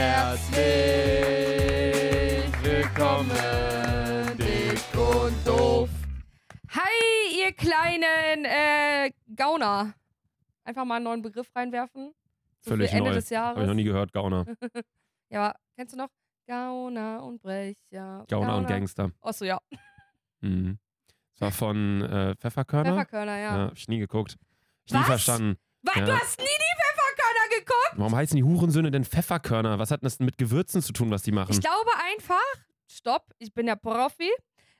Herzlich willkommen, dick und doof. Hi, ihr kleinen äh, Gauner. Einfach mal einen neuen Begriff reinwerfen. So Völlig Ende neu. des Jahres. Habe ich noch nie gehört, Gauner. Ja, aber kennst du noch? Gauner und Brecher. Gauner und Gangster. Achso, ja. Mhm. Das war von äh, Pfefferkörner. Pfefferkörner, ja. Ja, hab ich nie geguckt. Ich nie Was? verstanden. Was? Ja. Du hast nie? Warum heißen die Hurensöhne denn Pfefferkörner? Was hat das denn mit Gewürzen zu tun, was die machen? Ich glaube einfach, stopp, ich bin ja Profi.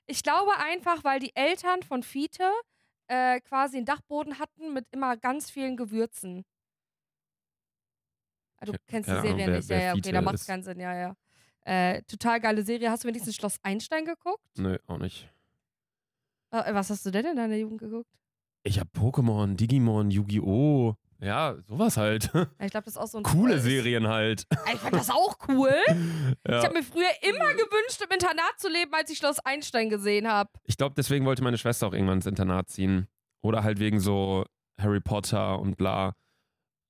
Ich glaube einfach, weil die Eltern von Fiete äh, quasi einen Dachboden hatten mit immer ganz vielen Gewürzen. Ah, Du kennst die Serie wer- nicht, wer ja, ja, okay, Fiete da macht ist. keinen Sinn, ja, ja. Äh, total geile Serie. Hast du wenigstens Schloss Einstein geguckt? Nö, auch nicht. Äh, was hast du denn in deiner Jugend geguckt? Ich hab Pokémon, Digimon, Yu-Gi-Oh! Ja, sowas halt. Ich glaube, das ist auch so ein Coole ich- Serien halt. Ich fand das auch cool. Ich ja. habe mir früher immer gewünscht, im Internat zu leben, als ich Schloss Einstein gesehen habe. Ich glaube, deswegen wollte meine Schwester auch irgendwann ins Internat ziehen. Oder halt wegen so Harry Potter und bla.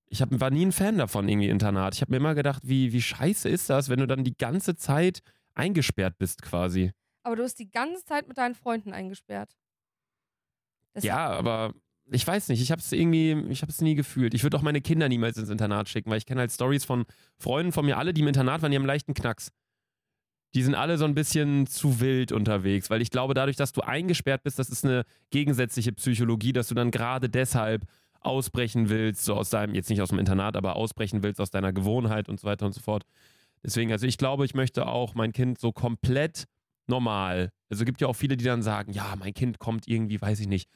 Ich hab, war nie ein Fan davon, irgendwie Internat. Ich habe mir immer gedacht, wie, wie scheiße ist das, wenn du dann die ganze Zeit eingesperrt bist quasi. Aber du bist die ganze Zeit mit deinen Freunden eingesperrt. Das ja, aber ich weiß nicht, ich habe es irgendwie, ich habe es nie gefühlt. Ich würde auch meine Kinder niemals ins Internat schicken, weil ich kenne halt Stories von Freunden von mir, alle, die im Internat waren, die haben leichten Knacks. Die sind alle so ein bisschen zu wild unterwegs, weil ich glaube, dadurch, dass du eingesperrt bist, das ist eine gegensätzliche Psychologie, dass du dann gerade deshalb ausbrechen willst, so aus deinem, jetzt nicht aus dem Internat, aber ausbrechen willst aus deiner Gewohnheit und so weiter und so fort. Deswegen, also ich glaube, ich möchte auch mein Kind so komplett normal. Also gibt ja auch viele, die dann sagen, ja, mein Kind kommt irgendwie, weiß ich nicht,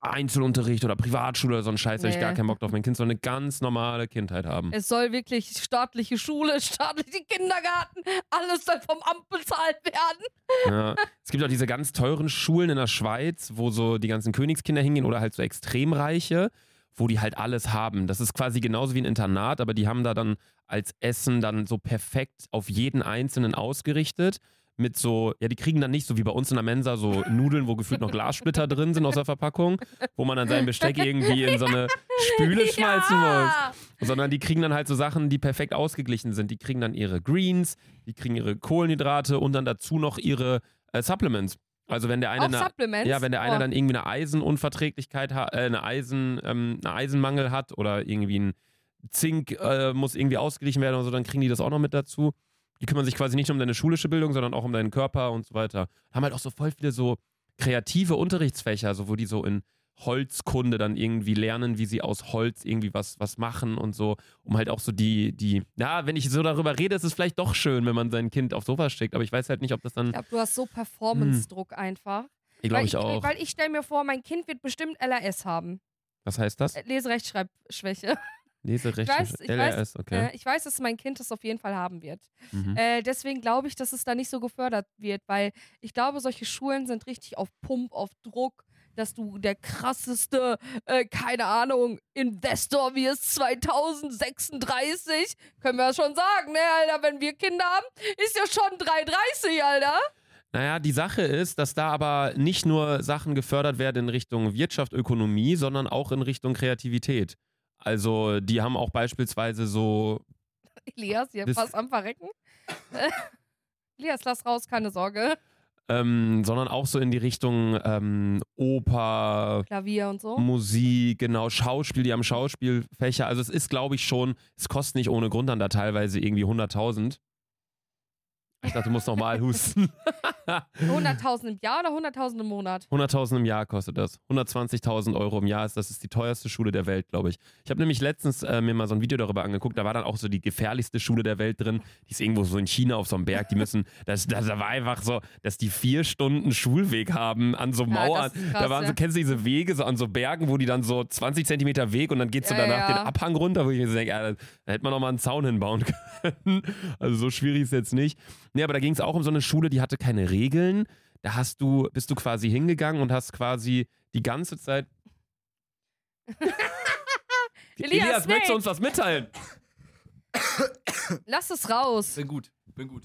Einzelunterricht oder Privatschule oder so ein Scheiß, habe ich Nee. gar keinen Bock drauf. Mein Kind soll eine ganz normale Kindheit haben. Es soll wirklich staatliche Schule, staatliche Kindergarten, alles soll vom Amt bezahlt werden. Ja. Es gibt auch diese ganz teuren Schulen in der Schweiz, wo so die ganzen Königskinder hingehen oder halt so Extremreiche, wo die halt alles haben. Das ist quasi genauso wie ein Internat, aber die haben da dann als Essen dann so perfekt auf jeden Einzelnen ausgerichtet. Mit so, ja, die kriegen dann nicht so wie bei uns in der Mensa so Nudeln, wo gefühlt noch Glassplitter drin sind aus der Verpackung, wo man dann sein Besteck irgendwie in so eine Spüle schmeißen muss ja. sondern die kriegen dann halt so Sachen, die perfekt ausgeglichen sind. Die kriegen dann ihre Greens, die kriegen ihre Kohlenhydrate und dann dazu noch ihre äh, Supplements. Also wenn der eine eine, ja, wenn der eine Oh. dann irgendwie eine Eisenunverträglichkeit hat, äh, eine Eisen, ähm, einen Eisenmangel hat oder irgendwie ein Zink äh, muss irgendwie ausgeglichen werden oder so, dann kriegen die das auch noch mit dazu. Die kümmern sich quasi nicht nur um deine schulische Bildung, sondern auch um deinen Körper und so weiter. Haben halt auch so voll viele so kreative Unterrichtsfächer, so wo die so in Holzkunde dann irgendwie lernen, wie sie aus Holz irgendwie was, was machen und so, um halt auch so die, die, ja, wenn ich so darüber rede, ist es vielleicht doch schön, wenn man sein Kind auf sowas schickt, aber ich weiß halt nicht, ob das dann, Ich glaube, du hast so Performance-Druck einfach. ich glaube weil ich auch. Weil ich stelle mir vor, mein Kind wird bestimmt LRS haben. Was heißt das? Äh, Leserechtschreibschwäche. Leserecht, ich weiß, ich LRS, okay. Äh, ich weiß, dass mein Kind das auf jeden Fall haben wird. Mhm. Äh, deswegen glaube ich, dass es da nicht so gefördert wird, weil ich glaube, solche Schulen sind richtig auf Pump, auf Druck, dass du der krasseste, äh, keine Ahnung, Investor wirst 2036. Können wir ja schon sagen, ne, Alter, wenn wir Kinder haben, ist ja schon 330, Alter. Naja, die Sache ist, dass da aber nicht nur Sachen gefördert werden in Richtung Wirtschaft, Ökonomie, sondern auch in Richtung Kreativität. Also, die haben auch beispielsweise so, Elias, hier Das- fast am Verrecken. Elias, lass raus, keine Sorge. ähm, sondern auch so in die Richtung ähm, Oper, Klavier und so. Musik, genau, Schauspiel, die haben Schauspielfächer. Also, es ist, glaube ich, schon, es kostet nicht ohne Grund dann da teilweise irgendwie 100.000. Ich dachte, du musst nochmal husten. 100.000 im Jahr oder 100.000 im Monat? 100.000 im Jahr kostet das. 120.000 Euro im Jahr ist das ist die teuerste Schule der Welt, glaube ich. Ich habe nämlich letztens äh, mir mal so ein Video darüber angeguckt. Da war dann auch so die gefährlichste Schule der Welt drin. Die ist irgendwo so in China auf so einem Berg. Die müssen, das, das da war einfach so, dass die vier Stunden Schulweg haben an so Ja, Mauern. ist krass, da waren so, ja. kennst du diese Wege so an so Bergen, wo die dann so 20 Zentimeter Weg und dann geht's so Ja, danach ja. den Abhang runter, wo ich mir so denke, ja, da, hätte man noch mal einen Zaun hinbauen können. Also so schwierig ist jetzt nicht. Nee, aber da ging es auch um so eine Schule, die hatte keine Regeln. Da hast du, bist du quasi hingegangen und hast quasi die ganze Zeit. Elias, Elias, möchtest du uns was mitteilen? Lass es raus. Bin gut, bin gut.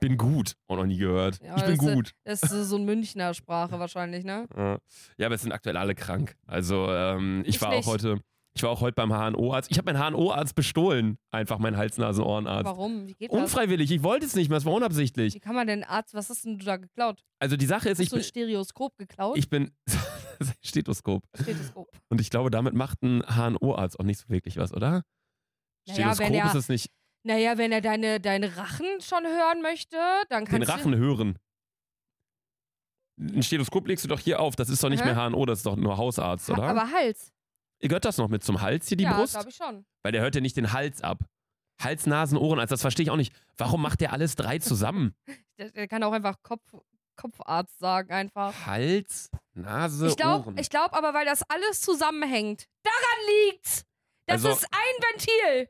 Bin gut. Auch noch nie gehört. Ja, ich bin das ist- gut. Das ist so ein Münchner Sprache wahrscheinlich, ne? Ja. ja, aber es sind aktuell alle krank. Also ähm, ich, Ich war nicht. auch heute, Ich war auch heute beim HNO-Arzt. Ich habe meinen HNO-Arzt bestohlen. Einfach mein Hals-Nasen-Ohrenarzt. Warum? Wie geht das? Unfreiwillig. Ich wollte es nicht mehr. Es war unabsichtlich. Wie kann man denn Arzt, was hast denn du da geklaut? Also die Sache ist, Hast ich du ein bin, Stereoskop geklaut? ich bin Stethoskop. Stethoskop. Und ich glaube, damit macht ein HNO-Arzt auch nicht so wirklich was, oder? Naja, Stethoskop wenn er- ist es nicht. Naja, wenn er deine, deine Rachen schon hören möchte, dann Den kannst Rachen hören. Ein Stethoskop legst du doch hier auf. Das ist doch nicht Aha. mehr HNO, das ist doch nur Hausarzt, du. oder? Aber Hals. Gehört das noch mit zum Hals hier, die ja, Brust? glaube ich schon. Weil der hört ja nicht den Hals ab. Hals, Nasen, Ohren. Also das verstehe ich auch nicht. Warum macht der alles drei zusammen? Der, der kann auch einfach Kopf, Kopfarzt sagen, einfach. Hals, Nase, Ich glaube Ohren. ich glaub aber, weil das alles zusammenhängt. Daran liegt's. Das Also- ist ein Ventil.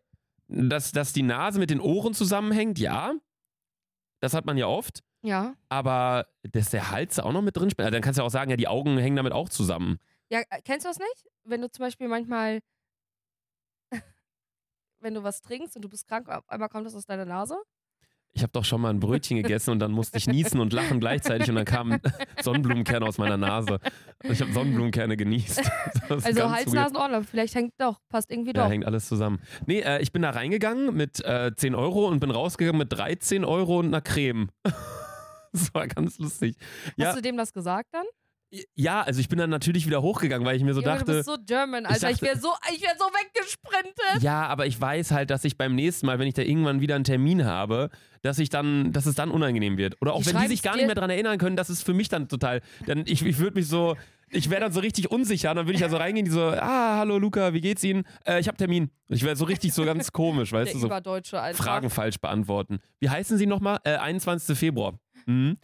dass, dass die Nase mit den Ohren zusammenhängt, ja. Das hat man ja oft. Ja. Aber dass der Hals auch noch mit drin spielt, dann kannst du ja auch sagen, ja, die Augen hängen damit auch zusammen. Ja, äh, kennst du das nicht? Wenn du zum Beispiel manchmal, wenn du was trinkst und du bist krank, auf einmal kommt das aus deiner Nase. Ich habe doch schon mal ein Brötchen gegessen und dann musste ich niesen und lachen gleichzeitig und dann kamen Sonnenblumenkerne aus meiner Nase. Und ich habe Sonnenblumenkerne genießt. Also Hals. Nasen, Ohren. Vielleicht hängt doch, passt irgendwie Ja, doch. hängt alles zusammen. Nee, äh, ich bin da reingegangen mit äh, 10 Euro und bin rausgegangen mit 13 Euro und einer Creme. das war ganz lustig. Ja, Hast du dem das gesagt dann? Ja, also ich bin dann natürlich wieder hochgegangen, weil ich mir so Junge, du dachte, bist so German, Alter. Ich, dachte- wäre so, ich wär so weggesprintet. ja, aber ich weiß halt, dass ich beim nächsten Mal, wenn ich da irgendwann wieder einen Termin habe, dass ich dann, dass es dann unangenehm wird. Oder auch Die wenn die sich gar nicht mehr dran erinnern können, das ist für mich dann total, dann ich, ich würde mich so, ich wäre dann so richtig unsicher, dann würde ich ja so reingehen, die so, ah, hallo Luca, wie geht's Ihnen? Äh, ich habe Termin. Ich wäre so richtig so ganz komisch, weißt Der du, so. Fragen falsch beantworten. Wie heißen Sie nochmal? Äh, 21. Februar. Mhm.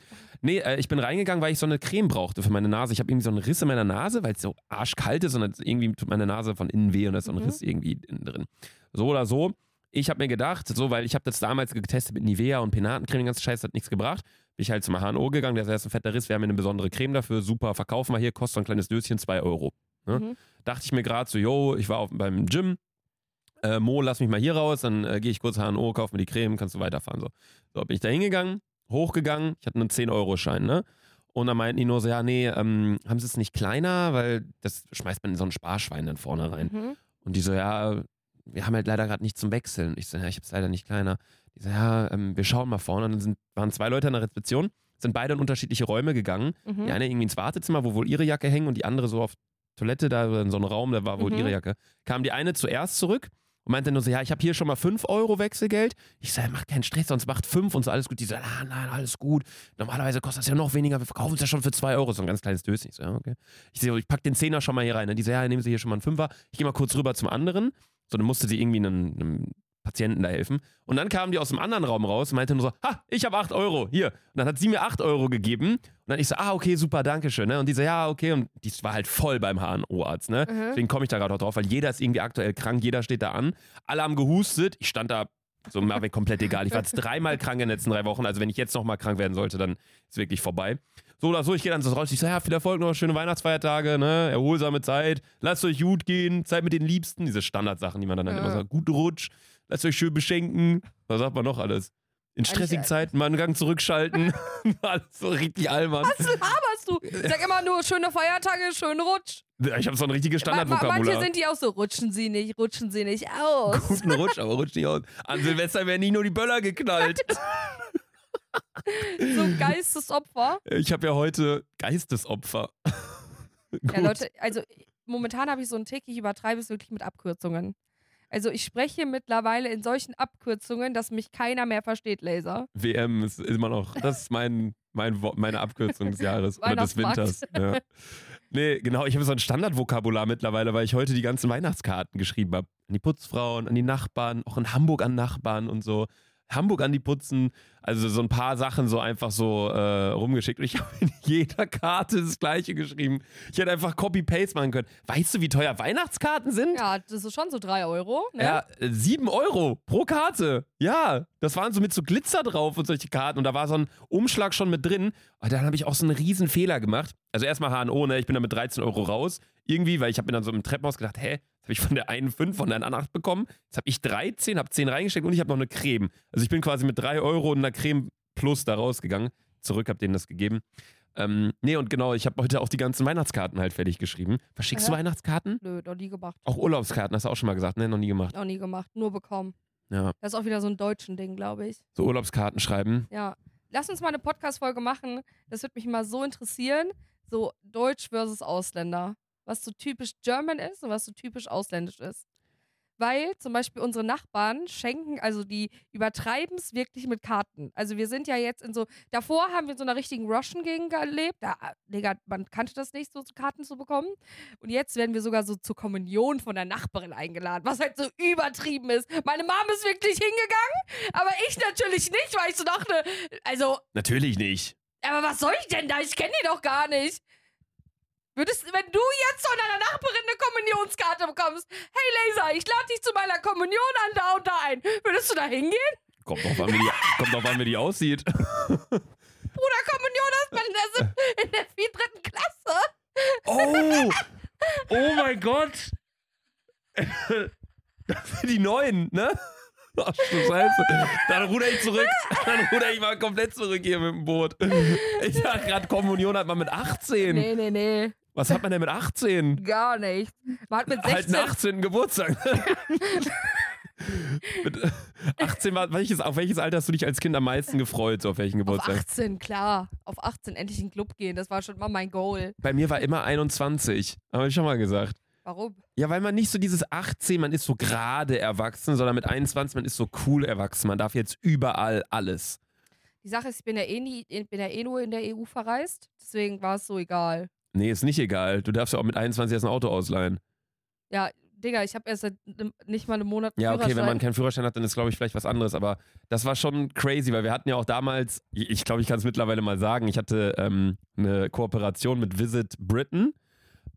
Nee, äh, ich bin reingegangen, weil ich so eine Creme brauchte für meine Nase. Ich habe irgendwie so einen Riss in meiner Nase, weil es so arschkalt ist und dann irgendwie tut meine Nase von innen weh und da ist so ein Mhm. Riss irgendwie innen drin. So oder so. Ich habe mir gedacht, so, weil ich habe das damals getestet mit Nivea und Penatencreme, den ganzen Scheiß hat nichts gebracht. Bin ich halt zum HNO gegangen, der ist ein fetter Riss, wir haben hier eine besondere Creme dafür, super, verkaufen wir hier, kostet so ein kleines Döschen 2 Euro. ne? Mhm. Dachte ich mir gerade so, yo, ich war auf, beim Gym, äh, Mo, lass mich mal hier raus, dann äh, gehe ich kurz HNO, kauf mir die Creme, kannst du weiterfahren. So, so bin ich da hingegangen, hochgegangen, ich hatte einen 10-Euro-Schein, ne? Und dann meinten die nur so, ja, nee, ähm, haben sie es nicht kleiner, weil das schmeißt man in so ein Sparschwein dann vorne rein. Mhm. Und die so, ja, wir haben halt leider gerade nicht zum Wechseln. Ich so, ja, ich hab's leider nicht kleiner. Die so, ja, ähm, wir schauen mal vorne. Und dann sind, waren zwei Leute in der Rezeption, sind beide in unterschiedliche Räume gegangen. Mhm. Die eine irgendwie ins Wartezimmer, wo wohl ihre Jacke hängen und die andere so auf Toilette, da in so einem Raum, da war wohl Mhm. ihre Jacke. Kam die eine zuerst zurück und meinte nur so, ja, ich habe hier schon mal 5 Euro Wechselgeld. Ich sage, macht keinen Stress, sonst macht 5 und so, alles gut. Die so, ah, nein, alles gut. Normalerweise kostet das ja noch weniger, wir verkaufen es ja schon für 2 Euro. So ein ganz kleines Döschen. Ich so, ja, okay. Ich so, ich pack den Zehner schon mal hier rein. Und die so, ja, nehmen Sie hier schon mal einen Fünfer. Ich gehe mal kurz rüber zum anderen. So, dann musste sie irgendwie einem, einem Patienten da helfen. Und dann kamen die aus dem anderen Raum raus und meinte nur so, ha, ich habe 8 Euro, hier. Und dann hat sie mir 8 Euro gegeben. Und dann ich so, ah, okay, super, danke schön. Ne? Und die so, ja, okay. Und die war halt voll beim HNO-Arzt. Ne? Mhm. Deswegen komme ich da gerade auch drauf, weil jeder ist irgendwie aktuell krank, jeder steht da an. Alle haben gehustet. Ich stand da so mir komplett egal. Ich war jetzt dreimal krank in den letzten drei Wochen. Also wenn ich jetzt nochmal krank werden sollte, dann ist wirklich vorbei. So oder so, ich gehe dann so raus. Ich sage, ja, viel Erfolg noch, schöne Weihnachtsfeiertage, ne? erholsame Zeit, lasst euch gut gehen, Zeit mit den Liebsten. Diese Standardsachen, die man dann halt Ja. immer sagt. Guten Rutsch, lasst euch schön beschenken. Was sagt man noch alles? In stressigen Zeiten mal einen Gang zurückschalten. alles so richtig albern. Was laberst du? Sag immer nur schöne Feiertage, schönen Rutsch. Ich habe so ein richtiges ma- Manche Standardvokabular. sind die auch so, rutschen sie nicht, rutschen sie nicht aus. Guten Rutsch, aber rutsch nicht aus. An Silvester werden nie nur die Böller geknallt. So Geistesopfer. Ich habe ja heute Geistesopfer. Ja, Leute, also momentan habe ich so einen Tick, ich übertreibe es wirklich mit Abkürzungen. Also ich spreche mittlerweile in solchen Abkürzungen, dass mich keiner mehr versteht, Laser. WM ist immer noch, das ist mein, mein, meine Abkürzung des Jahres oder des Winters. Ja. Nee, genau, ich habe so ein Standardvokabular mittlerweile, weil ich heute die ganzen Weihnachtskarten geschrieben habe. An die Putzfrauen, an die Nachbarn, auch in Hamburg an Nachbarn und so. Hamburg an die Putzen, also so ein paar Sachen so einfach so äh, rumgeschickt. Und ich habe in jeder Karte das Gleiche geschrieben. Ich hätte einfach Copy-Paste machen können. Weißt du, wie teuer Weihnachtskarten sind? Ja, das ist schon so drei Euro. Ne? Ja, äh, sieben Euro pro Karte. Ja, das waren so mit so Glitzer drauf und solche Karten. Und da war so ein Umschlag schon mit drin. Und dann habe ich auch so einen riesen Fehler gemacht. Also erstmal HNO, ne? Ich bin da mit 13 Euro raus. Irgendwie, weil ich habe mir dann so im Treppenhaus gedacht, hä, jetzt habe ich von der einen 5, von der anderen 8 bekommen. Jetzt habe ich 13, habe 10 reingesteckt und ich habe noch eine Creme. Also ich bin quasi mit 3 Euro und einer Creme plus da rausgegangen. Zurück habe denen das gegeben. Ähm, nee, und genau, ich habe heute auch die ganzen Weihnachtskarten halt fertig geschrieben. Verschickst du Aha. Weihnachtskarten? Nö, noch nie gemacht. Auch Urlaubskarten, hast du auch schon mal gesagt, ne? Noch nie gemacht. Noch nie gemacht. Nur bekommen. Ja, Das ist auch wieder so ein deutschen Ding, glaube ich. so Urlaubskarten schreiben. Ja. Lass uns mal eine Podcast-Folge machen. Das würde mich mal so interessieren. So Deutsch versus Ausländer. Was so typisch German ist und was so typisch ausländisch ist. Weil zum Beispiel unsere Nachbarn schenken, also die übertreiben es wirklich mit Karten. Also wir sind ja jetzt in so, davor haben wir in so einer richtigen Russian-Gegend gelebt. Da, Digga, man kannte das nicht, so Karten zu bekommen. Und jetzt werden wir sogar so zur Kommunion von der Nachbarin eingeladen, was halt so übertrieben ist. Meine Mom ist wirklich hingegangen, aber ich natürlich nicht, weil ich so dachte, also, Natürlich nicht. aber was soll ich denn da? Ich kenne die doch gar nicht. Würdest, wenn du jetzt von deiner Nachbarin eine Kommunionskarte bekommst, hey Laser, ich lade dich zu meiner Kommunion an da und da ein, würdest du da hingehen? Kommt drauf an, wie die, kommt drauf an, wie die aussieht. Bruder, Kommunion ist man in der, in der vier, dritten Klasse. Oh! Oh mein Gott! Das sind die neuen, ne? Ach du Scheiße. Dann ruder ich zurück. Dann ruder ich mal komplett zurück hier mit dem Boot. Ich dachte gerade, Kommunion hat man mit 18. Nee, nee, nee, Was hat man denn mit 18? gar nicht. Man hat mit Halt 16, einen 18. Geburtstag. mit 18 war, welches, auf welches Alter hast du dich als Kind am meisten gefreut? So auf welchen auf Geburtstag? 18, klar. Auf 18 endlich in den Club gehen, das war schon mal mein Goal. Bei mir war immer 21. Habe ich schon mal gesagt. Warum? Ja, weil man nicht so dieses 18, man ist so gerade erwachsen, sondern mit 21, man ist so cool erwachsen. Man darf jetzt überall alles. Die Sache ist, ich bin ja eh, nie, ich bin ja eh nur in der EU verreist, deswegen war es so egal. Nee, ist nicht egal. Du darfst ja auch mit 21 erst ein Auto ausleihen. Ja, Digga, ich habe erst seit nicht mal einem Monat Ja, okay, wenn man keinen Führerschein hat, dann ist, glaube ich, vielleicht was anderes. Aber das war schon crazy, weil wir hatten ja auch damals, ich glaube, ich kann es mittlerweile mal sagen, ich hatte ähm, eine Kooperation mit Visit Britain,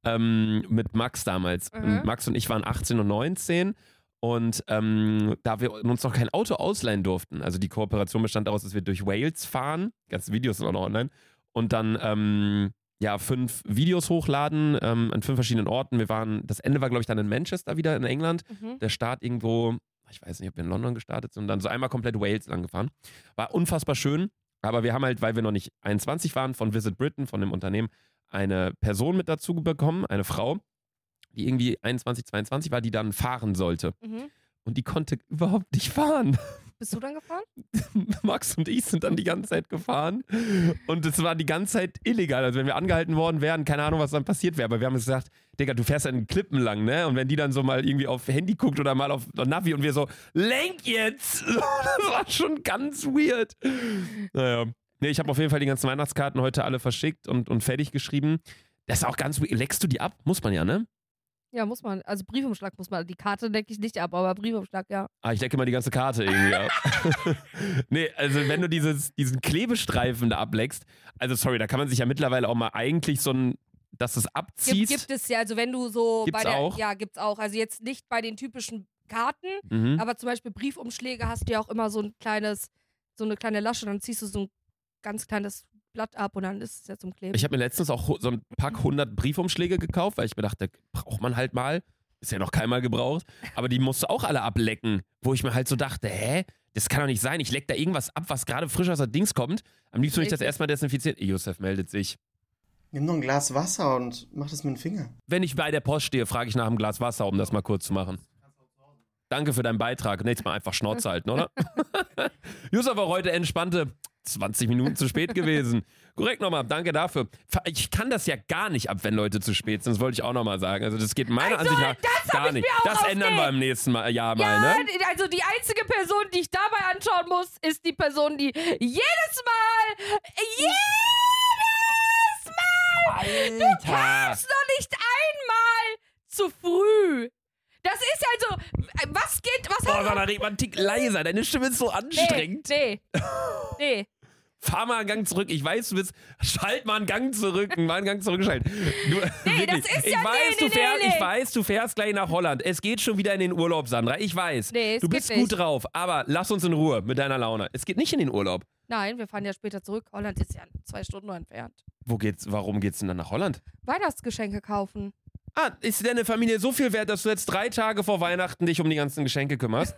ähm, mit Max damals. Mhm. Und Max und ich waren 18 und 19. Und ähm, da wir uns noch kein Auto ausleihen durften, also die Kooperation bestand daraus, dass wir durch Wales fahren, ganze Videos sind auch noch online, und dann ähm, ja fünf Videos hochladen ähm, an fünf verschiedenen Orten. Wir waren, das Ende war, glaube ich, dann in Manchester wieder in England Mhm. der Start irgendwo, ich weiß nicht, ob wir in London gestartet sind dann so einmal komplett Wales lang gefahren. War unfassbar schön, aber wir haben halt, weil wir noch nicht 21 waren, von Visit Britain, von dem Unternehmen, eine Person mit dazu bekommen, eine Frau, die irgendwie 21, 22 war, die dann fahren sollte. Mhm. Und die konnte überhaupt nicht fahren. Bist du dann gefahren? Max und ich sind dann die ganze Zeit gefahren und es war die ganze Zeit illegal. Also wenn wir angehalten worden wären, keine Ahnung, was dann passiert wäre. Aber wir haben gesagt, Digga, du fährst an den Klippen lang, ne? Und wenn die dann so mal irgendwie auf Handy guckt oder mal auf Navi und wir so, lenk jetzt! Das war schon ganz weird. Naja. Nee, ich habe auf jeden Fall die ganzen Weihnachtskarten heute alle verschickt und, und fertig geschrieben. Das ist auch ganz weird. Leckst du die ab? Muss man ja, ne? Ja, muss man. Also Briefumschlag muss man. Die Karte decke ich nicht ab, aber Briefumschlag, ja. Ah, ich decke mal die ganze Karte irgendwie ab. nee, also wenn du dieses, diesen Klebestreifen da ableckst, also sorry, da kann man sich ja mittlerweile auch mal eigentlich so ein, dass es Gibt, abziehst. gibt es ja, also wenn du so Gibt's bei der. auch? Ja, gibt's auch. Also jetzt nicht bei den typischen Karten, mhm. aber zum Beispiel Briefumschläge hast du ja auch immer so ein kleines, so eine kleine Lasche, dann ziehst du so ein ganz kleines Blatt ab und dann ist es ja zum Kleben. Ich habe mir letztens auch so ein Pack 100 Briefumschläge gekauft, weil ich mir dachte, braucht man halt mal. Ist ja noch keinmal gebraucht. Aber die musst du auch alle ablecken. Wo ich mir halt so dachte, hä? Das kann doch nicht sein. Ich leck da irgendwas ab, was gerade frisch aus der Dings kommt. Am liebsten würde ich das erstmal desinfizieren. Josef meldet sich. Nimm noch ein Glas Wasser und mach das mit dem Finger. Wenn ich bei der Post stehe, frage ich nach einem Glas Wasser, um das mal kurz zu machen. Danke für deinen Beitrag. Nächstes Mal einfach Schnauze halten, oder? Josef war heute entspannte 20 Minuten zu spät gewesen. Korrekt nochmal, danke dafür. Ich kann das ja gar nicht ab, wenn Leute zu spät sind. Das wollte ich auch nochmal sagen. Also das geht meiner Also, Ansicht nach gar ich nicht. Das ändern wir im nächsten mal, Jahr mal, ja, ne? also die einzige Person, die ich dabei anschauen muss, ist die Person, die jedes Mal, jedes Mal Alter! ist noch nicht einmal zu früh. Das ist also, was geht, was Boah, hat Sandra, red mal einen Tick leiser. Deine Stimme ist so Nee, anstrengend. nee, nee. Fahr mal einen Gang zurück. Ich weiß, du bist. Schalt mal einen Gang zurück. Mal einen Gang zurückschalten. Du, Nee, das ist ich ja- weiß, nee, du nee, fährst, nee, ich nee. weiß, du fährst gleich nach Holland. Es geht schon wieder in den Urlaub, Sandra. Ich weiß. Nee, es du bist nicht. gut drauf, aber lass uns in Ruhe mit deiner Laune. Es geht nicht in den Urlaub. Nein, wir fahren ja später zurück. Holland ist ja zwei Stunden entfernt. Wo geht's, warum geht's denn dann nach Holland? Weihnachtsgeschenke kaufen. Ah, ist deine Familie so viel wert, dass du jetzt drei Tage vor Weihnachten dich um die ganzen Geschenke kümmerst?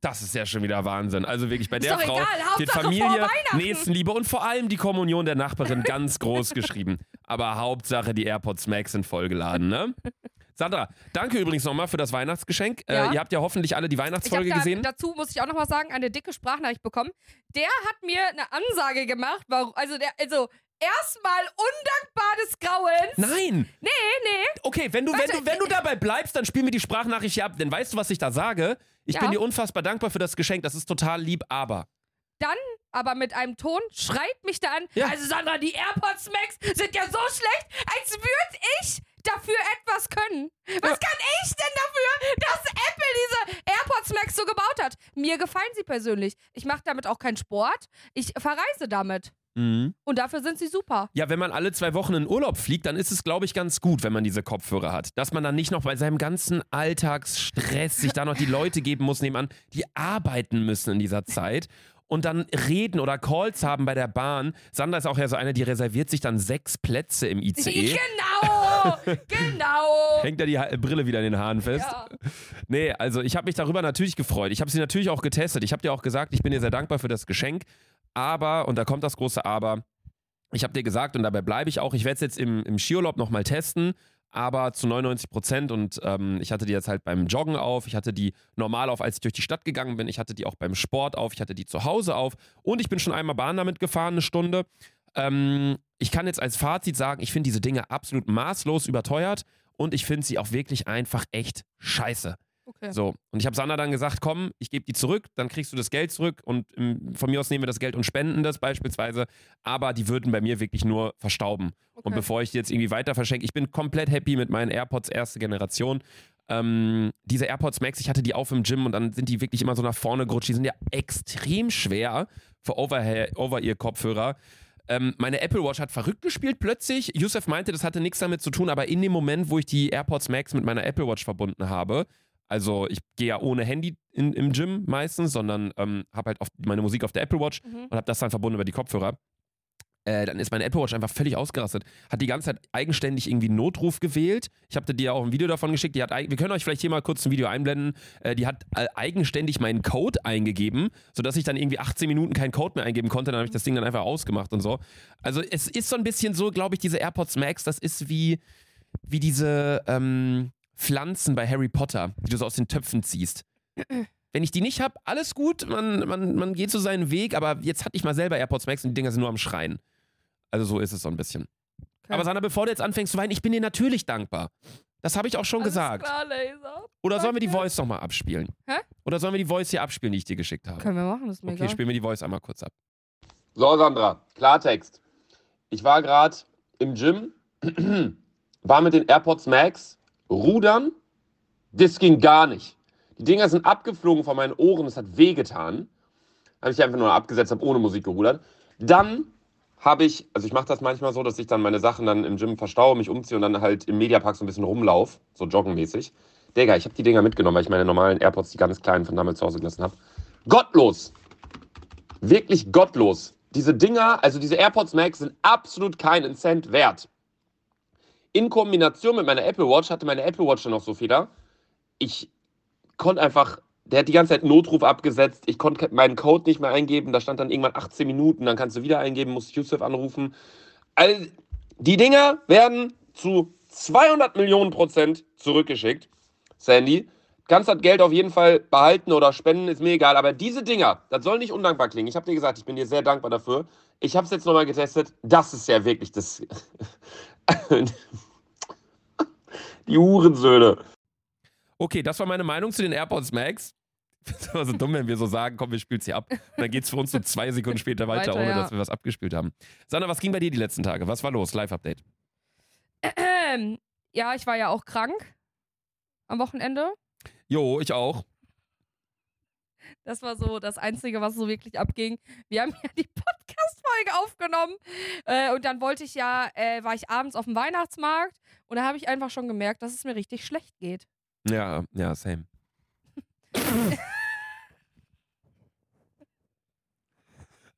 Das ist ja schon wieder Wahnsinn. Also wirklich bei der Frau egal, wird Hauptsache vor Familie. Nächstenliebe und vor allem die Kommunion der Nachbarin ganz groß geschrieben. Aber Hauptsache die AirPods Max sind vollgeladen, ne? Sandra, danke übrigens nochmal für das Weihnachtsgeschenk. Ja. Äh, ihr habt ja hoffentlich alle die Ich Weihnachtsfolge da, gesehen. dazu muss ich auch noch mal sagen, eine dicke Sprachnachricht bekommen. Der hat mir eine Ansage gemacht, warum, also der, also erstmal undankbar des Grauens. Nein! Nee, nee. Okay, wenn du, wenn, Warte, du, wenn du dabei bleibst, dann spiel mir die Sprachnachricht hier ab. Denn weißt du, was ich da sage? Ich Ja. bin dir unfassbar dankbar für das Geschenk. Das ist total lieb, aber. Dann aber mit einem Ton schreit mich da an. Ja. Also Sandra, die AirPods Max sind ja so schlecht, als würde ich dafür etwas können. Was kann ich denn dafür, dass Apple diese AirPods Max so gebaut hat? Mir gefallen sie persönlich. Ich mache damit auch keinen Sport. Ich verreise damit. Mhm. Und dafür sind sie super. Ja, wenn man alle zwei Wochen in Urlaub fliegt, dann ist es, glaube ich, ganz gut, wenn man diese Kopfhörer hat. Dass man dann nicht noch bei seinem ganzen Alltagsstress sich da noch die Leute geben muss, nebenan, die arbeiten müssen in dieser Zeit. Und dann reden oder Calls haben bei der Bahn. Sandra ist auch ja so eine, die reserviert sich dann sechs Plätze im ICE. Genau, genau. Hängt da die Ha- Brille wieder in den Haaren fest. Ja. Nee, also ich habe mich darüber natürlich gefreut. Ich habe sie natürlich auch getestet. Ich habe dir auch gesagt, ich bin dir sehr dankbar für das Geschenk. Aber, und da kommt das große Aber, ich habe dir gesagt, und dabei bleibe ich auch, ich werde es jetzt im, im Skiurlaub nochmal testen, aber zu 99 Prozent. Und ähm, ich hatte die jetzt halt beim Joggen auf, ich hatte die normal auf, als ich durch die Stadt gegangen bin, ich hatte die auch beim Sport auf, ich hatte die zu Hause auf und ich bin schon einmal Bahn damit gefahren, eine Stunde. Ähm, ich kann jetzt als Fazit sagen, ich finde diese Dinge absolut maßlos überteuert und ich finde sie auch wirklich einfach echt scheiße. Okay. So, und ich habe Sandra dann gesagt, komm, ich gebe die zurück, dann kriegst du das Geld zurück und ähm, von mir aus nehmen wir das Geld und spenden das beispielsweise, aber die würden bei mir wirklich nur verstauben. Und Okay. bevor ich die jetzt irgendwie weiter verschenke, ich bin komplett happy mit meinen AirPods erste Generation. Ähm, diese AirPods Max, ich hatte die auf im Gym und dann sind die wirklich immer so nach vorne gerutscht. Die sind ja extrem schwer für Over- Over-Ear-Kopfhörer. Ähm, meine Apple Watch hat verrückt gespielt plötzlich. Yusuf meinte, das hatte nichts damit zu tun, aber in dem Moment, wo ich die AirPods Max mit meiner Apple Watch verbunden habe, also ich gehe ja ohne Handy in, im Gym meistens, sondern ähm, habe halt auf meine Musik auf der Apple Watch Mhm. und habe das dann verbunden über die Kopfhörer. Äh, dann ist meine Apple Watch einfach völlig ausgerastet. Hat die ganze Zeit eigenständig irgendwie einen Notruf gewählt. Ich habe dir auch ein Video davon geschickt. Die hat, wir können euch vielleicht hier mal kurz ein Video einblenden. Äh, die hat äh, eigenständig meinen Code eingegeben, sodass ich dann irgendwie 18 Minuten keinen Code mehr eingeben konnte. Dann habe ich das Ding dann einfach ausgemacht und so. Also es ist so ein bisschen so, glaube ich, diese AirPods Max, das ist wie, wie diese ähm, Pflanzen bei Harry Potter, die du so aus den Töpfen ziehst. Wenn ich die nicht habe, alles gut, man, man, man geht so seinen Weg, aber jetzt hatte ich mal selber AirPods Max und die Dinger sind nur am Schreien. Also so ist es so ein bisschen. Okay. Aber Sandra, bevor du jetzt anfängst zu weinen, ich bin dir natürlich dankbar. Das habe ich auch schon Alles gesagt. Klar, Laser. Oder sollen wir die. Voice nochmal abspielen? Hä? Oder sollen wir die Voice hier abspielen, die ich dir geschickt habe? Können wir machen, das ist mir Okay, egal. spielen wir die Voice einmal kurz ab. So, Sandra, Klartext. Ich war gerade im Gym, war mit den AirPods Max rudern. Das ging gar nicht. Die Dinger sind abgeflogen von meinen Ohren, es hat wehgetan. Habe ich einfach nur abgesetzt, habe ohne Musik gerudert. Dann habe ich, also ich mache das manchmal so, dass ich dann meine Sachen dann im Gym verstaue, mich umziehe und dann halt im Mediapark so ein bisschen rumlauf, so joggenmäßig. Digga, ich habe die Dinger mitgenommen, weil ich meine normalen AirPods, die ganz kleinen, von damals zu Hause gelassen habe. Gottlos! Wirklich gottlos. Diese Dinger, also diese AirPods Max sind absolut keinen Cent wert. In Kombination mit meiner Apple Watch hatte meine Apple Watch dann noch so Fehler. Ich konnte einfach, der hat die ganze Zeit Notruf abgesetzt. Ich konnte meinen Code nicht mehr eingeben. Da stand dann irgendwann 18 Minuten. Dann kannst du wieder eingeben, musst Yusuf anrufen. All, die Dinger werden zu 200 Millionen Prozent zurückgeschickt. Sandy, kannst das Geld auf jeden Fall behalten oder spenden, ist mir egal. Aber diese Dinger, das soll nicht undankbar klingen. Ich habe dir gesagt, ich bin dir sehr dankbar dafür. Ich habe es jetzt nochmal getestet. Das ist ja wirklich das. die Hurensöhne. Okay, das war meine Meinung zu den AirPods Max. Das war so dumm, wenn wir so sagen, komm, wir spielen sie ab. Und dann geht es für uns so zwei Sekunden später weiter, Weiter, ohne ja. dass wir was abgespielt haben. Sandra, was ging bei dir die letzten Tage? Was war los? Live-Update. Ja, ich war ja auch krank am Wochenende. Jo, ich auch. Das war so das Einzige, was so wirklich abging. Wir haben ja die Podcast-Folge aufgenommen. Äh, und dann wollte ich ja, äh, war ich abends auf dem Weihnachtsmarkt und da habe ich einfach schon gemerkt, dass es mir richtig schlecht geht. Ja, ja, same.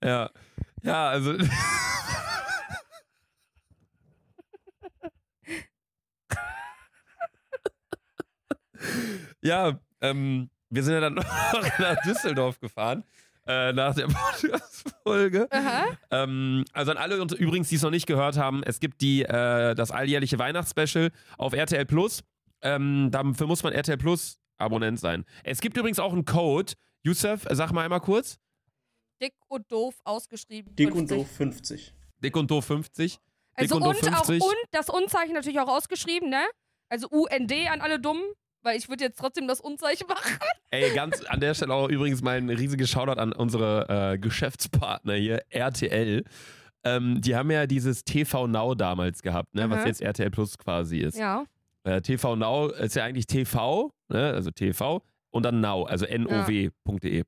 ja. Ja, also. ja, ähm, wir sind ja dann noch nach Düsseldorf gefahren. Äh, nach der Podcast-Folge. Ähm, also an alle und übrigens, die es noch nicht gehört haben, es gibt die, äh, das alljährliche Weihnachtsspecial auf RTL Plus. Ähm, dafür muss man RTL Plus Abonnent sein. Es gibt übrigens auch einen Code. Youssef, sag mal einmal kurz. Dick und doof ausgeschrieben. Dick und 50. doof 50. Dick und doof 50. Also Dick und und, doof auch 50. und das Unzeichen natürlich auch ausgeschrieben, ne? Also UND an alle Dummen, weil ich würde jetzt trotzdem das Unzeichen machen. Ey, ganz an der Stelle auch übrigens mal ein riesiges Shoutout an unsere äh, Geschäftspartner hier, RTL. Ähm, die haben ja dieses TV Now damals gehabt, ne, was Mhm. jetzt RTL Plus quasi ist. Ja. Äh, TV Now ist ja eigentlich TV, ne, also TV und dann Now, also now.de.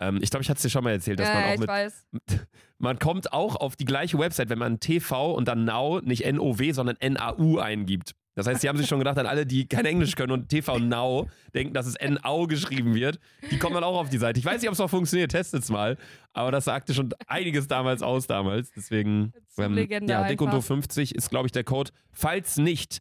Ähm, ich glaube, ich hatte es dir schon mal erzählt, dass ja, man auch ich mit weiß. man kommt auch auf die gleiche Website, wenn man TV und dann Now, nicht NOW, sondern NAU eingibt. Das heißt, sie haben sich schon gedacht, an alle, die kein Englisch können und TV Now denken, dass es NAU geschrieben wird, die kommen dann auch auf die Seite. Ich weiß nicht, ob es auch funktioniert, testet's mal. Aber das sagte schon einiges damals aus damals. Deswegen, Legende ja, Dick und einfach. Doof 50 ist, glaube ich, der Code. Falls nicht,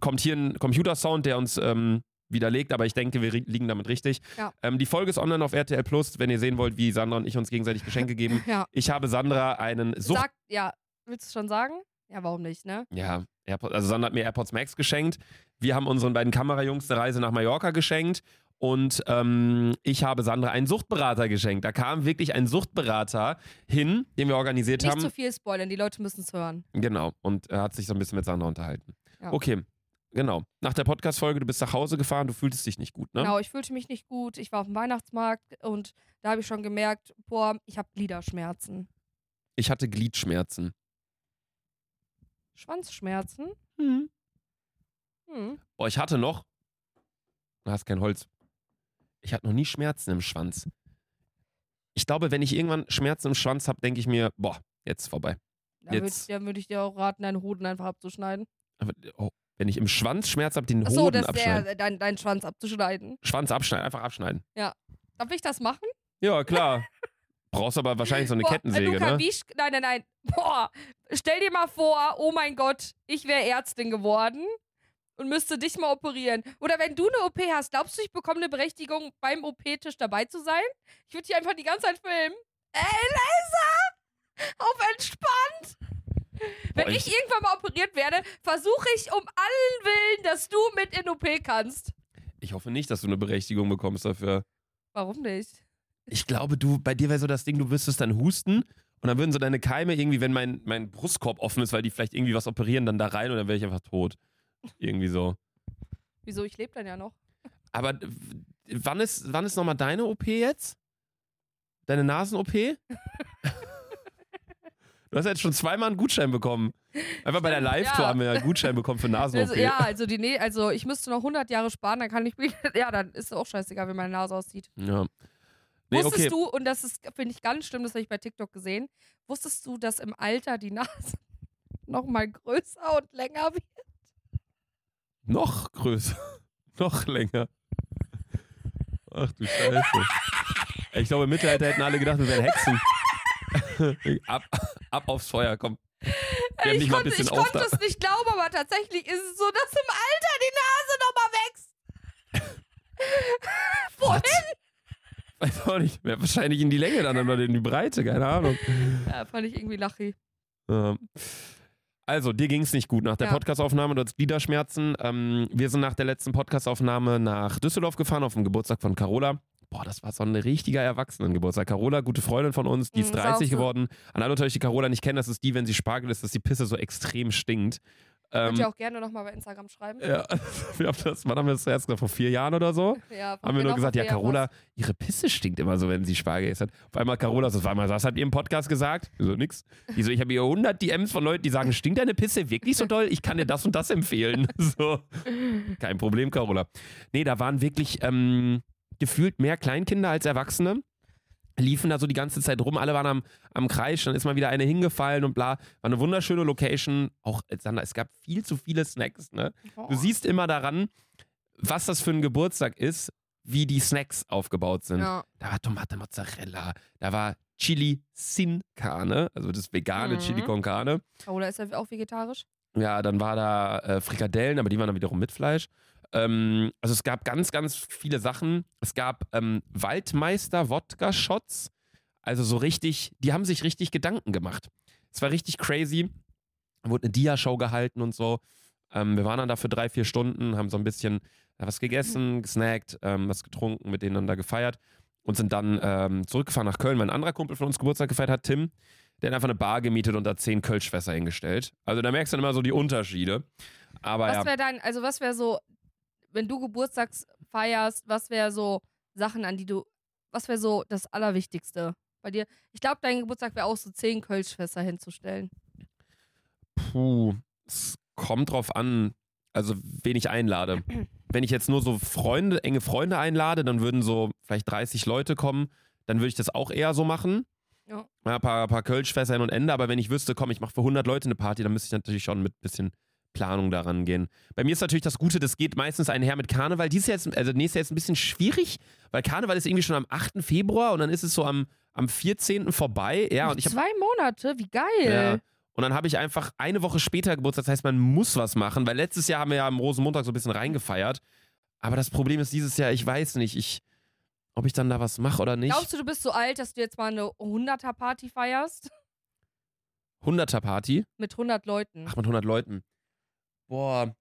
kommt hier ein Computersound, der uns ähm, widerlegt, aber ich denke, wir liegen damit richtig. Ja. Ähm, die Folge ist online auf RTL Plus, wenn ihr sehen wollt, wie Sandra und ich uns gegenseitig Geschenke geben. Ja. Ich habe Sandra einen Sucht. Sag, ja, willst du schon sagen? Ja, warum nicht, ne? Ja, AirPods, also Sandra hat mir AirPods Max geschenkt. Wir haben unseren beiden Kamerajungs eine Reise nach Mallorca geschenkt. Und ähm, ich habe Sandra einen Suchtberater geschenkt. Da kam wirklich ein Suchtberater hin, den wir organisiert Nicht haben. zu viel spoilern, die Leute müssen es hören. Genau. Und er hat sich so ein bisschen mit Sandra unterhalten. Ja. Okay, genau. Nach der Podcast-Folge, du bist nach Hause gefahren, du fühltest dich nicht gut, ne? Genau, ich fühlte mich nicht gut. Ich war auf dem Weihnachtsmarkt und da habe ich schon gemerkt, boah, ich habe Gliederschmerzen. Ich hatte Gliedschmerzen. Schwanzschmerzen? Hm. Hm. Boah, ich hatte noch. Du hast kein Holz. Ich hatte noch nie Schmerzen im Schwanz. Ich glaube, wenn ich irgendwann Schmerzen im Schwanz habe, denke ich mir, boah, jetzt vorbei. Dann würde würd ich dir auch raten, deinen Hoden einfach abzuschneiden. Aber, oh, wenn ich im Schwanz Schmerz habe, den Achso, Hoden das abschneiden. der, dein, deinen Schwanz abzuschneiden. Schwanz abschneiden, einfach abschneiden. Darf ich das machen? Ja, klar. Brauchst aber wahrscheinlich so eine Boah, Kettensäge, Luca, ne? wie nein, nein, nein. Boah, stell dir mal vor, oh mein Gott, ich wäre Ärztin geworden und müsste dich mal operieren. Oder wenn du eine OP hast, glaubst du, ich bekomme eine Berechtigung, beim OP-Tisch dabei zu sein? Ich würde dich einfach die ganze Zeit filmen. Ey, Laser! Auf entspannt! Wenn Boah, ich, ich- irgendwann mal operiert werde, versuche ich um allen Willen, dass du mit in OP kannst. Ich hoffe nicht, dass du eine Berechtigung bekommst dafür. Warum nicht? Ich glaube, du, bei dir wäre so das Ding, du wüsstest dann husten und dann würden so deine Keime irgendwie, wenn mein, mein Brustkorb offen ist, weil die vielleicht irgendwie was operieren, dann da rein und dann wäre ich einfach tot. Irgendwie so. Wieso? Ich lebe dann ja noch. Aber wann ist, wann ist nochmal deine OP jetzt? Deine Nasen-OP? du hast jetzt schon zweimal einen Gutschein bekommen. Einfach bei der Live-Tour ja. haben wir einen Gutschein bekommen für Nasen-OP. Also, ja, also, die, also ich müsste noch 100 Jahre sparen, dann kann ich mir, ja, dann ist es auch scheißegal, wie meine Nase aussieht. Ja. Nee, wusstest okay. du, und das ist, finde ich ganz schlimm, das habe ich bei TikTok gesehen, wusstest du, dass im Alter die Nase noch mal größer und länger wird? Noch größer. Noch länger. Ach du Scheiße. Ich glaube, im Mittelalter hätten alle gedacht, wir wären Hexen. ab, ab aufs Feuer, komm. Wir ich konnte, ich konnte es nicht glauben, aber tatsächlich ist es so, dass im Alter die Nase noch mal wächst. Wohin? Weiß auch nicht. Wäre wahrscheinlich in die Länge dann oder in die Breite, keine Ahnung. Ja, fand ich irgendwie lachi. Ähm, Also, dir ging es nicht gut nach der Ja. Podcastaufnahme, du hattest Gliederschmerzen. Ähm, wir sind nach der letzten Podcastaufnahme nach Düsseldorf gefahren, auf den Geburtstag von Carola. Boah, das war so ein richtiger Erwachsenengeburtstag. Carola, gute Freundin von uns, die ist Mhm, ist auch 30 so. geworden. An alle euch, die Carola nicht kennen, das ist die, wenn sie Spargel ist, dass die Pisse so extrem stinkt. Könnt Ähm, ihr auch gerne noch mal bei Instagram schreiben. ja, wir haben das, wann haben wir das zuerst gesagt? Vor vier Jahren oder so? Ja, Haben wir genau, nur gesagt, ja, Carola, ihre Pisse stinkt immer so, wenn sie Spargel isst. Auf einmal Carola, warte mal, was habt ihr im Podcast gesagt? So, nix. Die so, ich habe hier 100 DMs von Leuten, die sagen, stinkt deine Pisse wirklich so doll? Ich kann dir das und das empfehlen. So, kein Problem, Carola. Nee, da waren wirklich ähm, gefühlt mehr Kleinkinder als Erwachsene. Liefen da so die ganze Zeit rum, alle waren am, am Kreischen, dann ist mal wieder eine hingefallen und bla. War eine wunderschöne Location. Auch, äh, Sandra, es gab viel zu viele Snacks, ne? Oh. Du siehst immer daran, was das für ein Geburtstag ist, wie die Snacks aufgebaut sind. Ja. Da war Tomate Mozzarella, da war Chili Sin Carne, also das vegane Mhm. Chili con Carne. Carola ist ja auch vegetarisch. Ja, dann war da äh, Frikadellen, aber die waren dann wiederum mit Fleisch. Ähm, also es gab ganz, ganz viele Sachen. Es gab ähm, Waldmeister-Wodka-Shots. Also so richtig, die haben sich richtig Gedanken gemacht. Es war richtig crazy. Wurde eine Dia-Show gehalten und so. Ähm, wir waren dann da für drei, vier Stunden, haben so ein bisschen was gegessen, gesnackt, ähm, was getrunken, mit denen dann da gefeiert und sind dann ähm, zurückgefahren nach Köln. Mein anderer Kumpel von uns Geburtstag gefeiert hat, Tim, der hat einfach eine Bar gemietet und da zehn Kölschfässer hingestellt. Also da merkst du dann immer so die Unterschiede. Aber Was ja, wäre dein, also was wäre so, wenn du Geburtstags feierst, was wäre so Sachen, an die du, was wäre so das Allerwichtigste bei dir? Ich glaube, dein Geburtstag wäre auch so zehn Kölschfässer hinzustellen. puh, es kommt drauf an, also wen ich einlade. Wenn ich jetzt nur so Freunde, enge Freunde einlade, dann würden so vielleicht 30 Leute kommen, dann würde ich das auch eher so machen. Ja. Ja, ein paar, paar Kölschfässer hin und Ende, aber wenn ich wüsste, komm, ich mache für 100 Leute eine Party, dann müsste ich natürlich schon mit bisschen Planung daran gehen. Bei mir ist natürlich das Gute, das geht meistens einher mit Karneval. Dieses Jahr ist, also nächstes Jahr ist ein bisschen schwierig, weil Karneval ist irgendwie schon am 8. Februar und dann ist es so am, am 14. vorbei. Ja, und ich habe Zwei Monate, wie geil. ja. Und dann habe ich einfach eine Woche später Geburtstag. Das heißt, man muss was machen, weil letztes Jahr haben wir ja am Rosenmontag so ein bisschen reingefeiert. Aber das Problem ist dieses Jahr, ich weiß nicht, ich, ob ich dann da was mache oder nicht. Glaubst du, du bist so alt, dass du jetzt mal eine 100er-Party feierst? 100er Party. Mit 100 Leuten. Ach, mit 100 Leuten. Boah.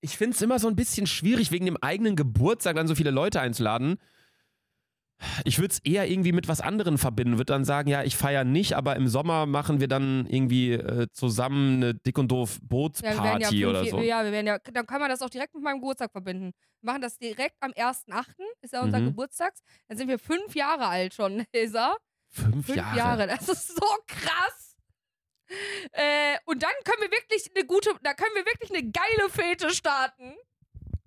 Ich finde es immer so ein bisschen schwierig, wegen dem eigenen Geburtstag dann so viele Leute einzuladen. Ich würde es eher irgendwie mit was anderem verbinden. Würde dann sagen, ja, ich feiere nicht, aber im Sommer machen wir dann irgendwie äh, zusammen eine dick und doof Ja, werden ja, Bootsparty fünf, oder so. ja, wir werden ja, dann kann man das auch direkt mit meinem Geburtstag verbinden. Wir machen das direkt am 1.8., ist ja unser Mhm. Geburtstag. Dann sind wir fünf Jahre alt schon, Lisa. Fünf, Fünf Jahre. Jahre. Das ist so krass. Äh, und dann können wir wirklich eine gute, da können wir wirklich eine geile Fete starten.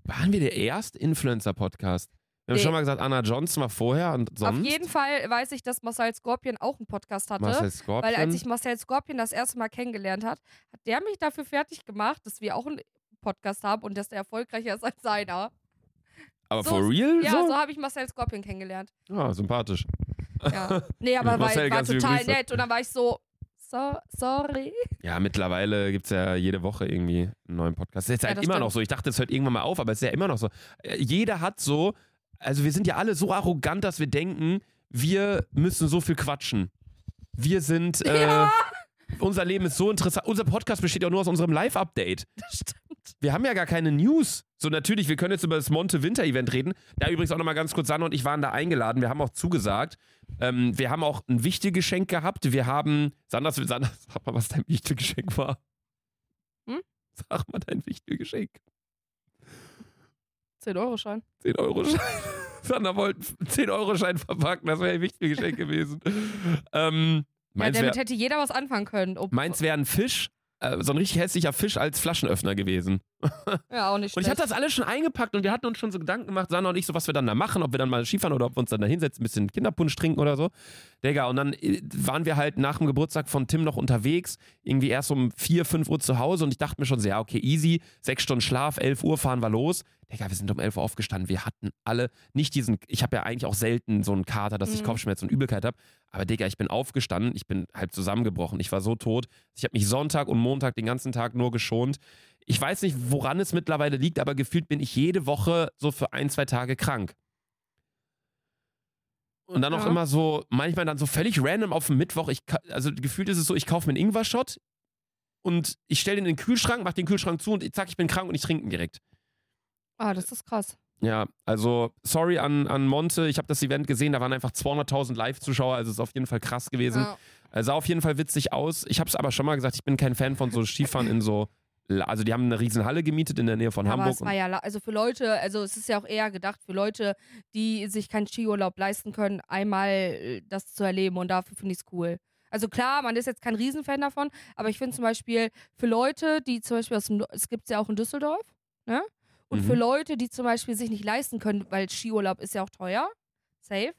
Waren wir der erste Influencer-Podcast? Wir haben Nee. schon mal gesagt, Anna Johnson war vorher und sonst. Auf jeden Fall weiß ich, dass Marcel Scorpion auch einen Podcast hatte. Marcel Scorpion. Weil als ich Marcel Scorpion das erste Mal kennengelernt hat, hat der mich dafür fertig gemacht, dass wir auch einen Podcast haben und dass der erfolgreicher ist als seiner. aber so- for real? Ja, so? so habe ich Marcel Scorpion kennengelernt. Ah, sympathisch. Ja. Nee, aber Marcel, war total nett. Und dann war ich so, so sorry. Ja, mittlerweile gibt es ja jede Woche irgendwie einen neuen Podcast. Das ist Ja, halt immer stimmt. noch so. Ich dachte, es hört irgendwann mal auf, aber es ist ja immer noch so. Äh, Jeder hat so, also wir sind ja alle so arrogant, dass wir denken, wir müssen so viel quatschen. Wir sind, äh, Ja. unser Leben ist so interessant. Unser Podcast besteht ja nur aus unserem Live-Update. Stimmt. Wir haben ja gar keine News. So, natürlich, wir können jetzt über das Monte-Winter-Event reden. Da übrigens auch nochmal ganz kurz, Sanne und ich waren da eingeladen. Wir haben auch zugesagt. Ähm, wir haben auch ein Wichtelgeschenk gehabt. Wir haben, Sandra, Sandra, sag mal, was dein Wichtelgeschenk war. Hm? Sag mal dein Wichtelgeschenk. 10-Euro-Schein. 10-Euro-Schein. Sandra wollte einen 10-Euro-Schein verpacken. Das wäre ein Wichtelgeschenk gewesen. Ähm, Ja, damit wäre hätte jeder was anfangen können. Ob, meins wär ein Fisch, so ein richtig hässlicher Fisch als Flaschenöffner gewesen. ja, auch nicht Und ich schlecht. hatte das alles schon eingepackt und wir hatten uns schon so Gedanken gemacht, Sandra und ich, so was wir dann da machen, ob wir dann mal Skifahren oder ob wir uns dann da hinsetzen, ein bisschen Kinderpunsch trinken oder so. Digga, und dann äh, waren wir halt nach dem Geburtstag von Tim noch unterwegs, irgendwie erst um 4, 5 Uhr zu Hause und ich dachte mir schon so, ja, okay, easy, sechs Stunden Schlaf, 11 Uhr fahren wir los. Digga, wir sind um 11 Uhr aufgestanden, wir hatten alle nicht diesen, ich habe ja eigentlich auch selten so einen Kater, dass ich Mhm. Kopfschmerzen und Übelkeit habe, aber Digga, ich bin aufgestanden, ich bin halb zusammengebrochen, ich war so tot. Ich habe mich Sonntag und Montag den ganzen Tag nur geschont. Ich weiß nicht, woran es mittlerweile liegt, aber gefühlt bin ich jede Woche so für ein, zwei Tage krank. Und dann auch Ja. immer so, manchmal dann so völlig random auf dem Mittwoch. Ich, also gefühlt ist es so, ich kaufe mir einen Ingwer-Shot und ich stelle den in den Kühlschrank, mache den Kühlschrank zu und zack, ich bin krank und ich trinke ihn direkt. Ah, das ist krass. Ja, also sorry an, an Monte, ich habe das Event gesehen, da waren einfach 200.000 Live-Zuschauer, also ist auf jeden Fall krass gewesen. Ja. Äh, Sah auf jeden Fall witzig aus. Ich habe es aber schon mal gesagt, ich bin kein Fan von so Skifahren in so, also die haben eine riesen Halle gemietet in der Nähe von Aber Hamburg. es war ja, also für Leute, also es ist ja auch eher gedacht für Leute, die sich keinen Skiurlaub leisten können, einmal äh, das zu erleben und dafür finde ich es cool. Also klar, man ist jetzt kein Riesenfan davon, aber ich finde zum Beispiel für Leute, die zum Beispiel aus dem, es gibt es ja auch in Düsseldorf, ne? Und Mhm. für Leute, die zum Beispiel sich nicht leisten können, weil Skiurlaub ist ja auch teuer, safe.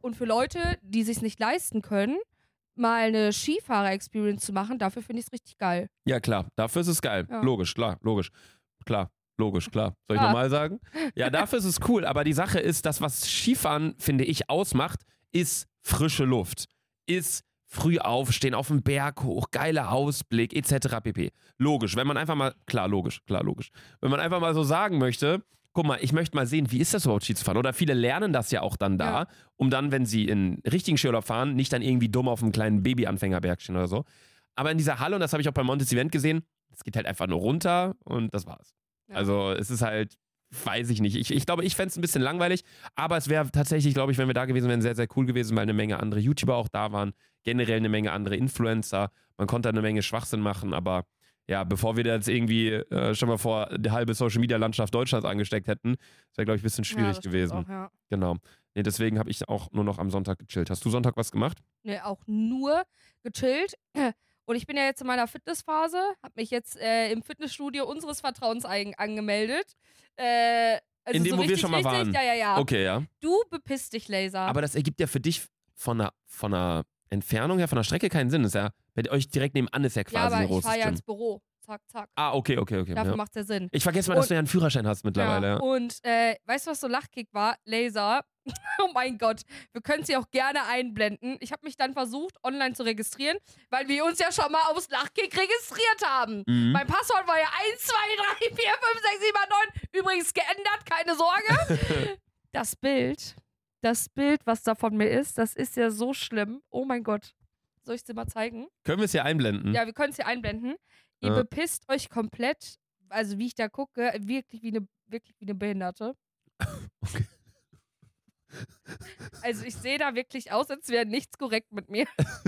Und für Leute, die sich nicht leisten können, mal eine Skifahrer-Experience zu machen, dafür finde ich es richtig geil. Ja, klar, dafür ist es geil. Ja. Logisch, klar, logisch. Klar, logisch, klar. Soll ich Ah. nochmal sagen? Ja, dafür ist es cool, aber die Sache ist, das, was Skifahren, finde ich, ausmacht, ist frische Luft. Ist früh aufstehen, auf dem Berg hoch, geiler Ausblick, etc. pp. Logisch, wenn man einfach mal, klar, logisch, klar, logisch. Wenn man einfach mal so sagen möchte, guck mal, ich möchte mal sehen, wie ist das überhaupt Ski zu fahren? Oder viele lernen das ja auch dann da, Ja. um dann, wenn sie in richtigen Skiurlaub fahren, nicht dann irgendwie dumm auf einem kleinen Baby-Anfängerberg stehen oder so. Aber in dieser Halle, und das habe ich auch bei Montes Event gesehen, es geht halt einfach nur runter und das war's. Ja. Also es ist halt, weiß ich nicht. Ich, ich glaube, ich fände es ein bisschen langweilig, aber es wäre tatsächlich, glaube ich, wenn wir da gewesen wären, sehr, sehr cool gewesen, weil eine Menge andere YouTuber auch da waren, generell eine Menge andere Influencer. Man konnte eine Menge Schwachsinn machen, aber ja, bevor wir da jetzt irgendwie äh, schon mal vor die halbe Social Media Landschaft Deutschlands angesteckt hätten, wäre, glaube ich, ein bisschen Ja, schwierig stimmt gewesen. Auch, ja. Genau. Nee, deswegen habe ich auch nur noch am Sonntag gechillt. Hast du Sonntag was gemacht? Nee, auch nur gechillt. Und ich bin ja jetzt in meiner Fitnessphase, habe mich jetzt äh, im Fitnessstudio unseres Vertrauens angemeldet. Äh, also In dem, so wo wir schon mal richtig, waren. Ja, ja, ja. Okay, ja. Du bepisst dich, Laser. Aber das ergibt ja für dich von einer, von einer Entfernung her, von der Strecke keinen Sinn. Das ist ja, bei euch direkt nebenan ist ja quasi ja, aber ein ich großes fahre ja ins Büro. Zack, zack. Ah, okay, okay, okay. Dafür Ja. macht's ja Sinn. Ich vergesse mal, dass Und- du ja einen Führerschein hast mittlerweile. Ja. Und äh, weißt du, was so Lachkick war? Laser. oh mein Gott. Wir können es ja auch gerne einblenden. Ich habe mich dann versucht, online zu registrieren, weil wir uns ja schon mal aufs Lachkick registriert haben. Mhm. Mein Passwort war ja 1, 2, 3, 4, 5, 6, 7, 8, 9. Übrigens geändert, keine Sorge. das Bild, das Bild, was da von mir ist, das ist ja so schlimm. Oh mein Gott. Soll ich es dir mal zeigen? Können wir es hier einblenden? Ja, wir können es hier einblenden. Ihr. Ja. bepisst euch komplett, also wie ich da gucke, wirklich wie eine, wirklich wie eine Behinderte. Okay. Also ich sehe da wirklich aus, als wäre nichts korrekt mit mir.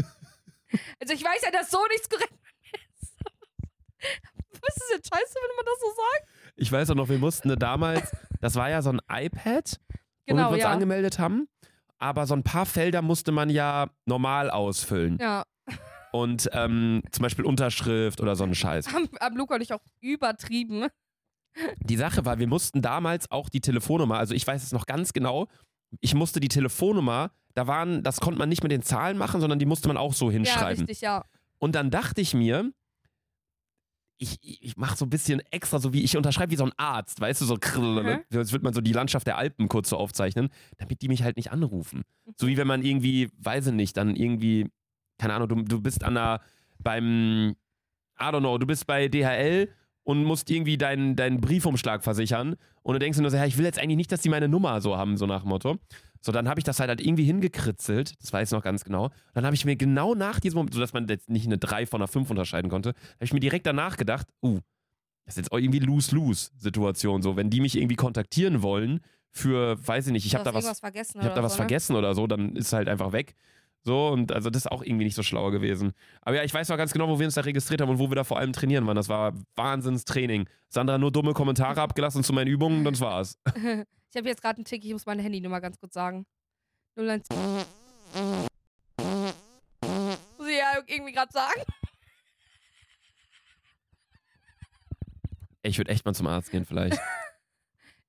Also ich weiß ja, dass so nichts korrekt mit mir ist. Was ist denn scheiße, wenn man das so sagt? Ich weiß auch noch, wir mussten damals, das war ja so ein iPad, Genau, wir uns ja. angemeldet haben. Aber so ein paar Felder musste man ja normal ausfüllen. Ja, Und ähm, zum Beispiel Unterschrift oder so ein Scheiß. haben, haben Luca und ich auch übertrieben. Die Sache war, wir mussten damals auch die Telefonnummer, also ich weiß es noch ganz genau, ich musste die Telefonnummer, da waren, das konnte man nicht mit den Zahlen machen, sondern die musste man auch so Ja, hinschreiben. richtig, ja. Und dann dachte ich mir, ich, ich, mache so ein bisschen extra, so wie ich unterschreibe wie so ein Arzt, weißt du, so Mhm. als würde man so die Landschaft der Alpen kurz so aufzeichnen, damit die mich halt nicht anrufen. So wie wenn man irgendwie, weiß ich nicht, dann irgendwie, keine Ahnung, du, du bist an der, beim, I don't know, du bist bei DHL und musst irgendwie deinen, deinen Briefumschlag versichern und du denkst dir nur so, ja, ich will jetzt eigentlich nicht, dass die meine Nummer so haben, so nach dem Motto. So, dann habe ich das halt, halt irgendwie hingekritzelt, das weiß ich noch ganz genau. Dann habe ich mir genau nach diesem Moment, sodass man jetzt nicht eine 3 von einer 5 unterscheiden konnte, habe ich mir direkt danach gedacht, uh, das ist jetzt auch irgendwie Lose-Lose-Situation. So, wenn die mich irgendwie kontaktieren wollen für, weiß ich nicht, ich habe da was, ich oder da was so, ne? vergessen oder so, dann ist es halt einfach weg. So, und also das ist auch irgendwie nicht so schlau gewesen. Aber ja, ich weiß noch ganz genau, wo wir uns da registriert haben und wo wir da vor allem trainieren waren. Das war Wahnsinnstraining. Sandra nur dumme Kommentare abgelassen zu meinen Übungen, das war's. Ich habe jetzt gerade einen Tick, ich muss meine Handynummer ganz kurz sagen. 01. Muss ich ja irgendwie gerade sagen. Ich würde echt mal zum Arzt gehen, vielleicht.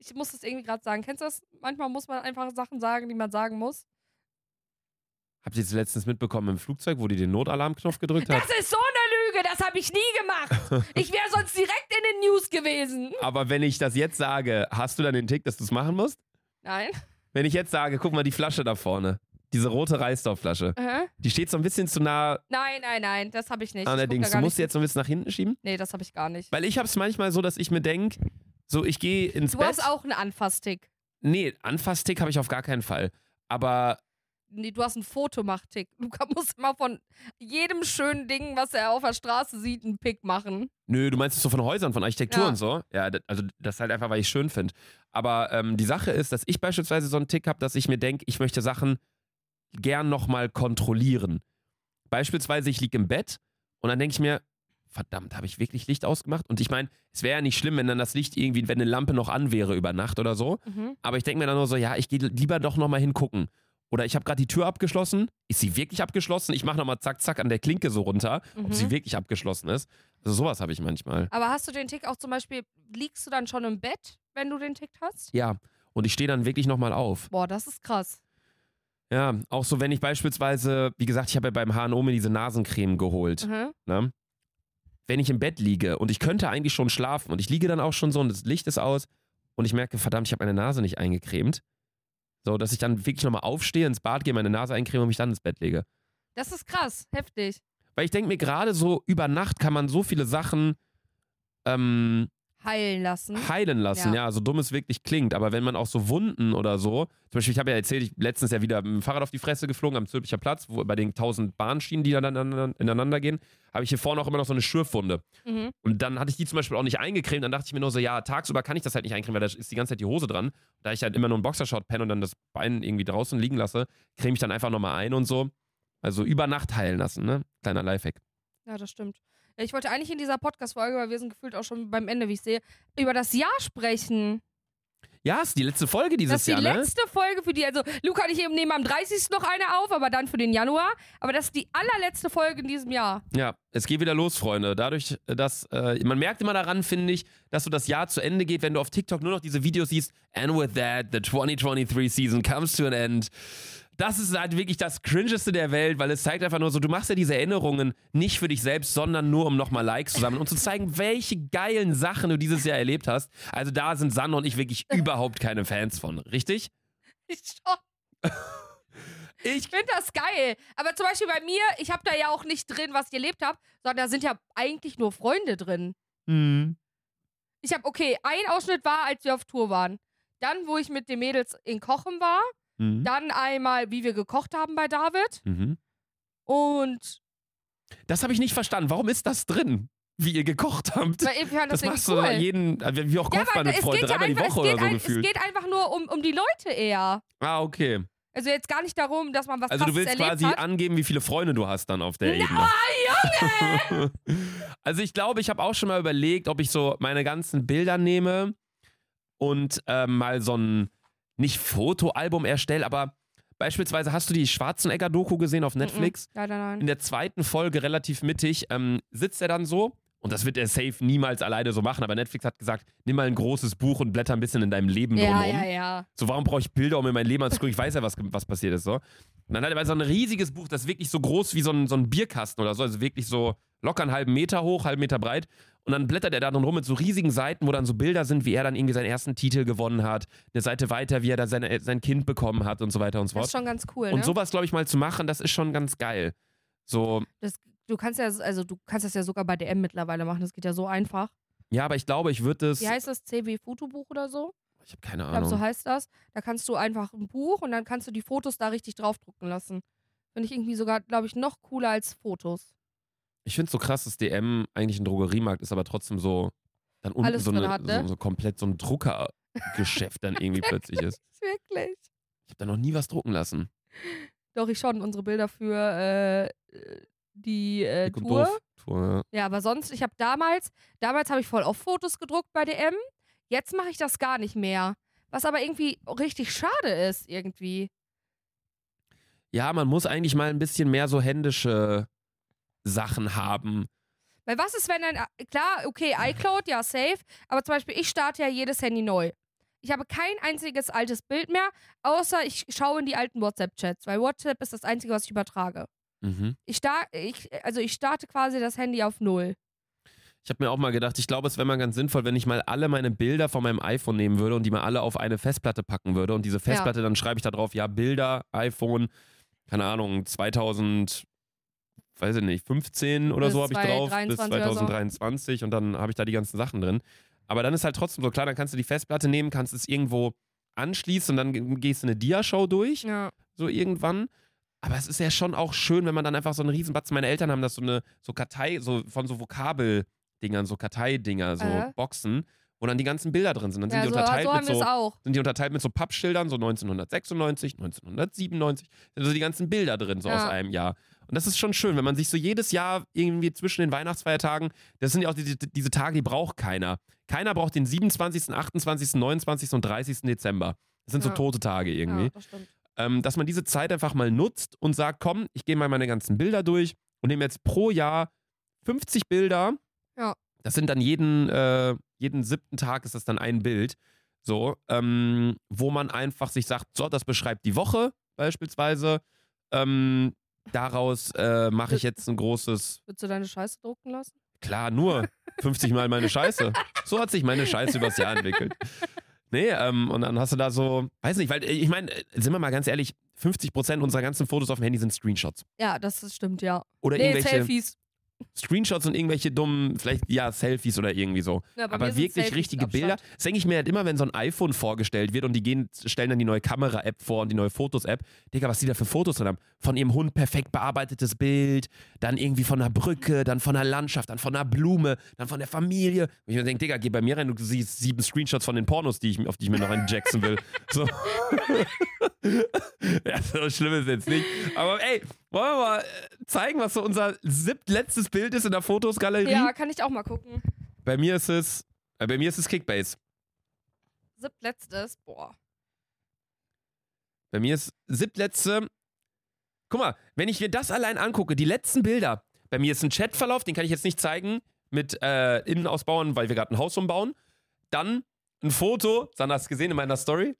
Ich muss das irgendwie gerade sagen. Kennst du das? Manchmal muss man einfach Sachen sagen, die man sagen muss. Habt ihr jetzt letztens mitbekommen im Flugzeug, wo die den Notalarmknopf gedrückt hat? Das ist so eine Lüge, das habe ich nie gemacht. Ich wäre sonst direkt in den News gewesen. Aber wenn ich das jetzt sage, hast du dann den Tick, dass du es machen musst? Nein. Wenn ich jetzt sage, guck mal die Flasche da vorne. Diese rote Reisdorfflasche. Äh? Die steht so ein bisschen zu nah Nein, nein, nein, das habe ich nicht. Allerdings. Du musst sie nicht- jetzt so ein bisschen nach hinten schieben. Nee, das habe ich gar nicht. Weil ich habe es manchmal so, dass ich mir denke, so ich gehe ins Du Bett. hast auch einen Anfasstick. nee, Anfasstick habe ich auf gar keinen Fall. Aber Nee, du hast einen Fotomachtick. Luca muss immer von jedem schönen Ding, was er auf der Straße sieht, einen Pick machen. nö, du meinst es so von Häusern, von Architektur Ja. und so. Ja, also das ist halt einfach, weil ich schön finde. Aber ähm, die Sache ist, dass ich beispielsweise so einen Tick habe, dass ich mir denke, ich möchte Sachen gern nochmal kontrollieren. Beispielsweise, ich liege im Bett und dann denke ich mir, verdammt, habe ich wirklich Licht ausgemacht? Und ich meine, es wäre ja nicht schlimm, wenn dann das Licht irgendwie, wenn eine Lampe noch an wäre über Nacht oder so. Mhm. Aber ich denke mir dann nur so, ja, ich gehe lieber doch nochmal hingucken. Oder ich habe gerade die Tür abgeschlossen. Ist sie wirklich abgeschlossen? Ich mache nochmal zack, zack an der Klinke so runter, ob Mhm. sie wirklich abgeschlossen ist. Also sowas habe ich manchmal. Aber hast du den Tick auch zum Beispiel, liegst du dann schon im Bett, wenn du den Tick hast? Ja. Und ich stehe dann wirklich nochmal auf. Boah, das ist krass. Ja, auch so, wenn ich beispielsweise, wie gesagt, ich habe ja beim HNO mir diese Nasencreme geholt. Mhm. Ne? Wenn ich im Bett liege und ich könnte eigentlich schon schlafen und ich liege dann auch schon so und das Licht ist aus und ich merke, verdammt, ich habe meine Nase nicht eingecremt. So, dass ich dann wirklich nochmal aufstehe, ins Bad gehe, meine Nase eincreme und mich dann ins Bett lege. Das ist krass, heftig. Weil ich denke mir gerade so, über Nacht kann man so viele Sachen ähm, heilen lassen. heilen lassen, ja. Ja. so dumm es wirklich klingt. Aber wenn man auch so Wunden oder so, zum Beispiel, ich habe ja erzählt, ich letztens ja wieder mit dem Fahrrad auf die Fresse geflogen am Zülpicher Platz, wo, bei den tausend Bahnschienen, die dann ineinander ineinander gehen, habe ich hier vorne auch immer noch so eine Schürfwunde. Mhm. Und dann hatte ich die zum Beispiel auch nicht eingecremt. Dann dachte ich mir nur so, ja, tagsüber kann ich das halt nicht eincremen, weil da ist die ganze Zeit die Hose dran. Da ich halt immer nur einen Boxershort penne und dann das Bein irgendwie draußen liegen lasse, creme ich dann einfach nochmal ein und so. Also über Nacht heilen lassen, ne? Kleiner Lifehack. Ja, das stimmt. Ich wollte eigentlich in dieser Podcast-Folge, weil wir sind gefühlt auch schon beim Ende, wie ich sehe, über das Jahr sprechen. Ja, ist die letzte Folge dieses das ist die Jahr, ne? letzte Folge für die, also Luca und ich eben nehmen am 30. noch eine auf, aber dann für den Januar. Aber das ist die allerletzte Folge in diesem Jahr. Ja, es geht wieder los, Freunde. Dadurch, dass äh, man merkt immer daran, finde ich, dass so das Jahr zu Ende geht, wenn du auf TikTok nur noch diese Videos siehst. And with that, the 2023 season comes to an end. Das ist halt wirklich das Cringeste der Welt, weil es zeigt einfach nur so, du machst ja diese Erinnerungen nicht für dich selbst, sondern nur um nochmal Likes zu sammeln und zu zeigen, welche geilen Sachen du dieses Jahr erlebt hast. Also da sind Sanne und ich wirklich überhaupt keine Fans von, richtig? Ich schon. Ich finde das geil. Aber zum Beispiel bei mir, ich habe da ja auch nicht drin, was ich erlebt habe, sondern da sind ja eigentlich nur Freunde drin. Hm. Ich habe, okay, ein Ausschnitt war, als wir auf Tour waren. Dann, wo ich mit den Mädels in Kochen war. Mhm. Dann einmal, wie wir gekocht haben bei David. Mhm. Und Das habe ich nicht verstanden. Warum ist das drin? Wie ihr gekocht habt? weil ich fand das, Das machst irgendwie du cool. jeden, äh, wie auch ja, kocht man mit es Freunden, geht ja dreimal die einfach, Woche oder so ein, gefühlt. es geht einfach nur um, um die Leute eher. Ah, okay. Also jetzt gar nicht darum, dass man was Also du willst quasi hat. angeben, wie viele Freunde du hast dann auf der Na, Ebene. also ich glaube, ich habe auch schon mal überlegt, ob ich so meine ganzen Bilder nehme und ähm, mal so ein, nicht Fotoalbum erstelle, aber beispielsweise hast du die Schwarzenegger-Doku gesehen auf Netflix? Leider nein. in der zweiten Folge relativ mittig ähm, sitzt er dann so. Und das wird er safe niemals alleine so machen. Aber Netflix hat gesagt, nimm mal ein großes Buch und blätter ein bisschen in deinem Leben Ja, drumherum. ja, ja. So, warum brauche ich Bilder, um in mein Leben anzugucken? Ich weiß ja, was, was passiert ist. So. Und dann hat er so ein riesiges Buch, das ist wirklich so groß wie so ein, so ein Bierkasten oder so. Also wirklich so locker einen halben Meter hoch, halben Meter breit. Und dann blättert er da drin rum mit so riesigen Seiten, wo dann so Bilder sind, wie er dann irgendwie seinen ersten Titel gewonnen hat. Eine Seite weiter, wie er da seine, sein Kind bekommen hat und so weiter und so Das ist fort. schon ganz cool, Und ne? sowas, glaube ich, mal zu machen, das ist schon ganz geil. So, Das, du kannst ja, also du kannst das ja sogar bei DM mittlerweile machen. Das geht ja so einfach. Ja, aber ich glaube, ich würde das. Wie heißt das? CW Fotobuch oder so? Ich habe keine Ich glaube, so Ahnung. heißt das. Da kannst du einfach ein Buch und dann kannst du die Fotos da richtig draufdrucken lassen. Finde ich irgendwie sogar, glaube ich, noch cooler als Fotos. Ich finde es so krass, dass DM eigentlich ein Drogeriemarkt ist, aber trotzdem so dann unten Alles so, eine, hat, ne? so, so komplett so ein Druckergeschäft dann irgendwie plötzlich ist. Wirklich? Ich habe da noch nie was drucken lassen. Doch, ich schon. Unsere Bilder für äh, die äh, Tour. doof. Tour. Ja, aber sonst, ich habe damals, damals habe ich voll auf Fotos gedruckt bei DM. Jetzt mache ich das gar nicht mehr. Was aber irgendwie richtig schade ist, irgendwie. Ja, man muss eigentlich mal ein bisschen mehr so händische Sachen haben. Weil was ist, wenn dann, klar, okay, iCloud, ja, safe, aber zum Beispiel, ich starte ja jedes Handy neu. Ich habe kein einziges altes Bild mehr, außer ich schaue in die alten WhatsApp-Chats, weil WhatsApp ist das Einzige, was ich übertrage. Mhm. Ich, ich, also ich starte quasi das Handy auf Null. Ich habe mir auch mal gedacht, ich glaube, es wäre mal ganz sinnvoll, wenn ich mal alle meine Bilder von meinem iPhone nehmen würde und die mal alle auf eine Festplatte packen würde. Und diese Festplatte, dann schreibe ich da drauf, ja, Bilder, iPhone, keine Ahnung, 2000, weiß ich nicht, 15 oder Bis so habe ich drauf, bis 2023 oder so. 2023 und dann habe ich da die ganzen Sachen drin. Aber dann ist halt trotzdem so, klar, dann kannst du die Festplatte nehmen, kannst es irgendwo anschließen und dann ge- gehst du eine Dia-Show durch, Ja. so irgendwann. Aber es ist ja schon auch schön, wenn man dann einfach so einen Riesenbatzen, meine Eltern haben das so eine, so Kartei, so von so Vokabeldingern, so Karteidinger, so Äh. Boxen, wo dann die ganzen Bilder drin sind. Dann sind Ja, die so, unterteilt so mit so, sind die unterteilt mit so Pappschildern, so 1996, 1997, sind so die ganzen Bilder drin, so Ja. aus einem Jahr. Und das ist schon schön, wenn man sich so jedes Jahr irgendwie zwischen den Weihnachtsfeiertagen, das sind ja auch diese, diese Tage, die braucht keiner. Keiner braucht den 27., 28., 29. und 30. Dezember. Das sind so Ja. tote Tage irgendwie Ja, das stimmt. ähm, dass man diese Zeit einfach mal nutzt und sagt, komm, ich gehe mal meine ganzen Bilder durch und nehme jetzt pro Jahr 50 Bilder. Ja. Das sind dann jeden, äh, jeden siebten Tag ist das dann ein Bild. So, ähm, wo man einfach sich sagt, so, das beschreibt die Woche beispielsweise. Ähm, daraus äh, mache ich jetzt ein großes, Würdest du deine Scheiße drucken lassen? klar, nur 50 Mal meine Scheiße. So hat sich meine Scheiße übers Jahr entwickelt. Nee, ähm, und dann hast du da so, weiß nicht, weil ich meine, sind wir mal ganz ehrlich, 50% unserer ganzen Fotos auf dem Handy sind Screenshots. Ja, das ist- stimmt, ja. Oder Nee, irgendwelche. Selfies. Screenshots und irgendwelche dummen, vielleicht ja, Selfies oder irgendwie so. Ja, Aber wirklich Selfies richtige Bilder. Das denke ich mir halt immer, wenn so ein iPhone vorgestellt wird und die gehen, stellen dann die neue Kamera-App vor und die neue Fotos-App. Digga, was die da für Fotos drin haben. Von ihrem Hund perfekt bearbeitetes Bild, dann irgendwie von einer Brücke, dann von einer Landschaft, dann von einer Blume, dann von der Familie. Und ich mir denke, Digga, geh bei mir rein, du siehst sieben Screenshots von den Pornos, die ich, auf die ich mir noch einen Jackson will. So. ja, so schlimm ist jetzt nicht. Aber ey, wollen wir mal äh, zeigen, was so unser siebtletztes Bild ist in der Fotosgalerie? Ja, kann ich auch mal gucken. Bei mir ist es, äh, bei mir ist es Kickbase. Siebtletztes, boah. Bei mir ist siebtletzte. Guck mal, wenn ich mir das allein angucke, die letzten Bilder. Bei mir ist ein Chatverlauf, den kann ich jetzt nicht zeigen, mit äh, Innenausbauen, weil wir gerade ein Haus umbauen. Dann ein Foto, Sandra hast du gesehen in meiner Story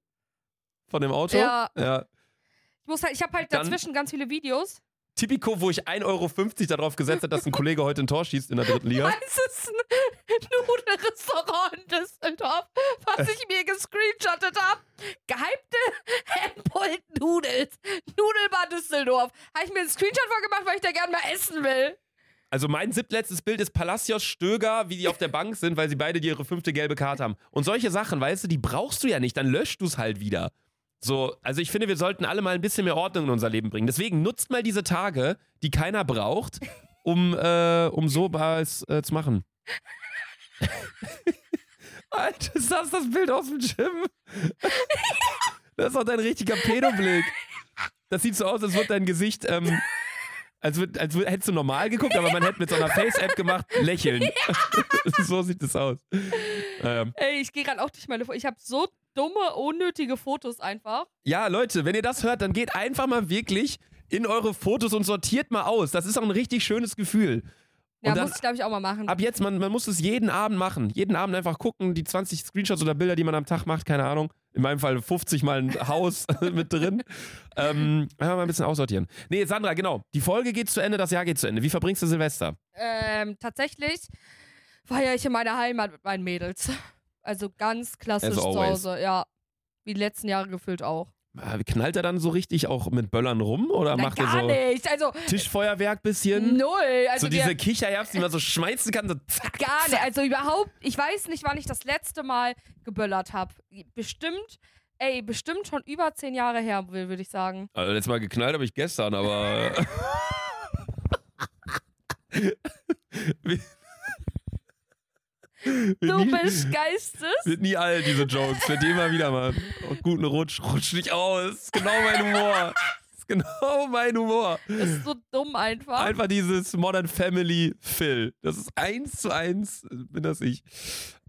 von dem Auto. Ja. ja. Ich muss halt, ich habe halt Dann- dazwischen ganz viele Videos. Tipico, wo ich 1,50 Euro darauf gesetzt habe, dass ein Kollege heute ein Tor schießt in der dritten Liga. Es ist ein Nudelrestaurant in Düsseldorf, was ich mir gescreenshottet habe. Gehypte Hempult Nudels. Nudelbar Düsseldorf. Habe ich mir einen Screenshot vorgemacht, weil ich da gerne mal essen will. Also mein siebtletztes Bild ist Palacios Stöger, wie die auf der Bank sind, weil sie beide ihre fünfte gelbe Karte haben. Und solche Sachen, weißt du, die brauchst du ja nicht, dann löscht du es halt wieder. So, also ich finde, wir sollten alle mal ein bisschen mehr Ordnung in unser Leben bringen. Deswegen nutzt mal diese Tage, die keiner braucht, um, äh, um so was äh, zu machen. Alter, ist das das Bild aus dem Gym? Das ist doch dein richtiger Pedoblick. Das sieht so aus, als würde dein Gesicht, ähm, als, würd, als würd, hättest du normal geguckt, aber man hätte mit so einer Face-App gemacht, lächeln. so sieht es aus. Ähm, Ey, ich gehe gerade auch durch meine. Ich habe so dumme, unnötige Fotos einfach. ja, Leute, wenn ihr das hört, dann geht einfach mal wirklich in eure Fotos und sortiert mal aus. Das ist auch ein richtig schönes Gefühl. Ja, dann muss ich, glaube ich, auch mal machen. ab jetzt, man, man muss es jeden Abend machen. Jeden Abend einfach gucken, die 20 Screenshots oder Bilder, die man am Tag macht, keine Ahnung. In meinem Fall 50 mal ein Haus mit drin. Ähm, einfach mal ein bisschen aussortieren. Nee, Sandra, genau. Die Folge geht zu Ende, das Jahr geht zu Ende. Wie verbringst du Silvester? Ähm, tatsächlich feiere ich in meiner Heimat mit meinen Mädels. Also ganz klassisch As zu. Hause, ja. Wie die letzten Jahre gefüllt auch. Ah, Knallt er dann so richtig auch mit Böllern rum oder Nein, macht er so nicht. Also Tischfeuerwerk bisschen? null. Also so diese Kichererbsen, die man so schmeißen kann. So zack, Gar nicht. zack. Also überhaupt, ich weiß nicht, wann ich das letzte Mal geböllert habe. Bestimmt, ey, bestimmt schon über zehn Jahre her, würde ich sagen. Also letztes Mal geknallt habe ich gestern, aber. Du nie, bist geistes. Wird nie alt, diese Jokes. Wird die immer wieder mal. Oh, guten Rutsch, rutsch nicht aus. Ist genau mein Humor. Ist genau mein Humor. Das ist so dumm einfach. Einfach dieses Modern Family Phil. Das ist eins zu eins, bin das ich.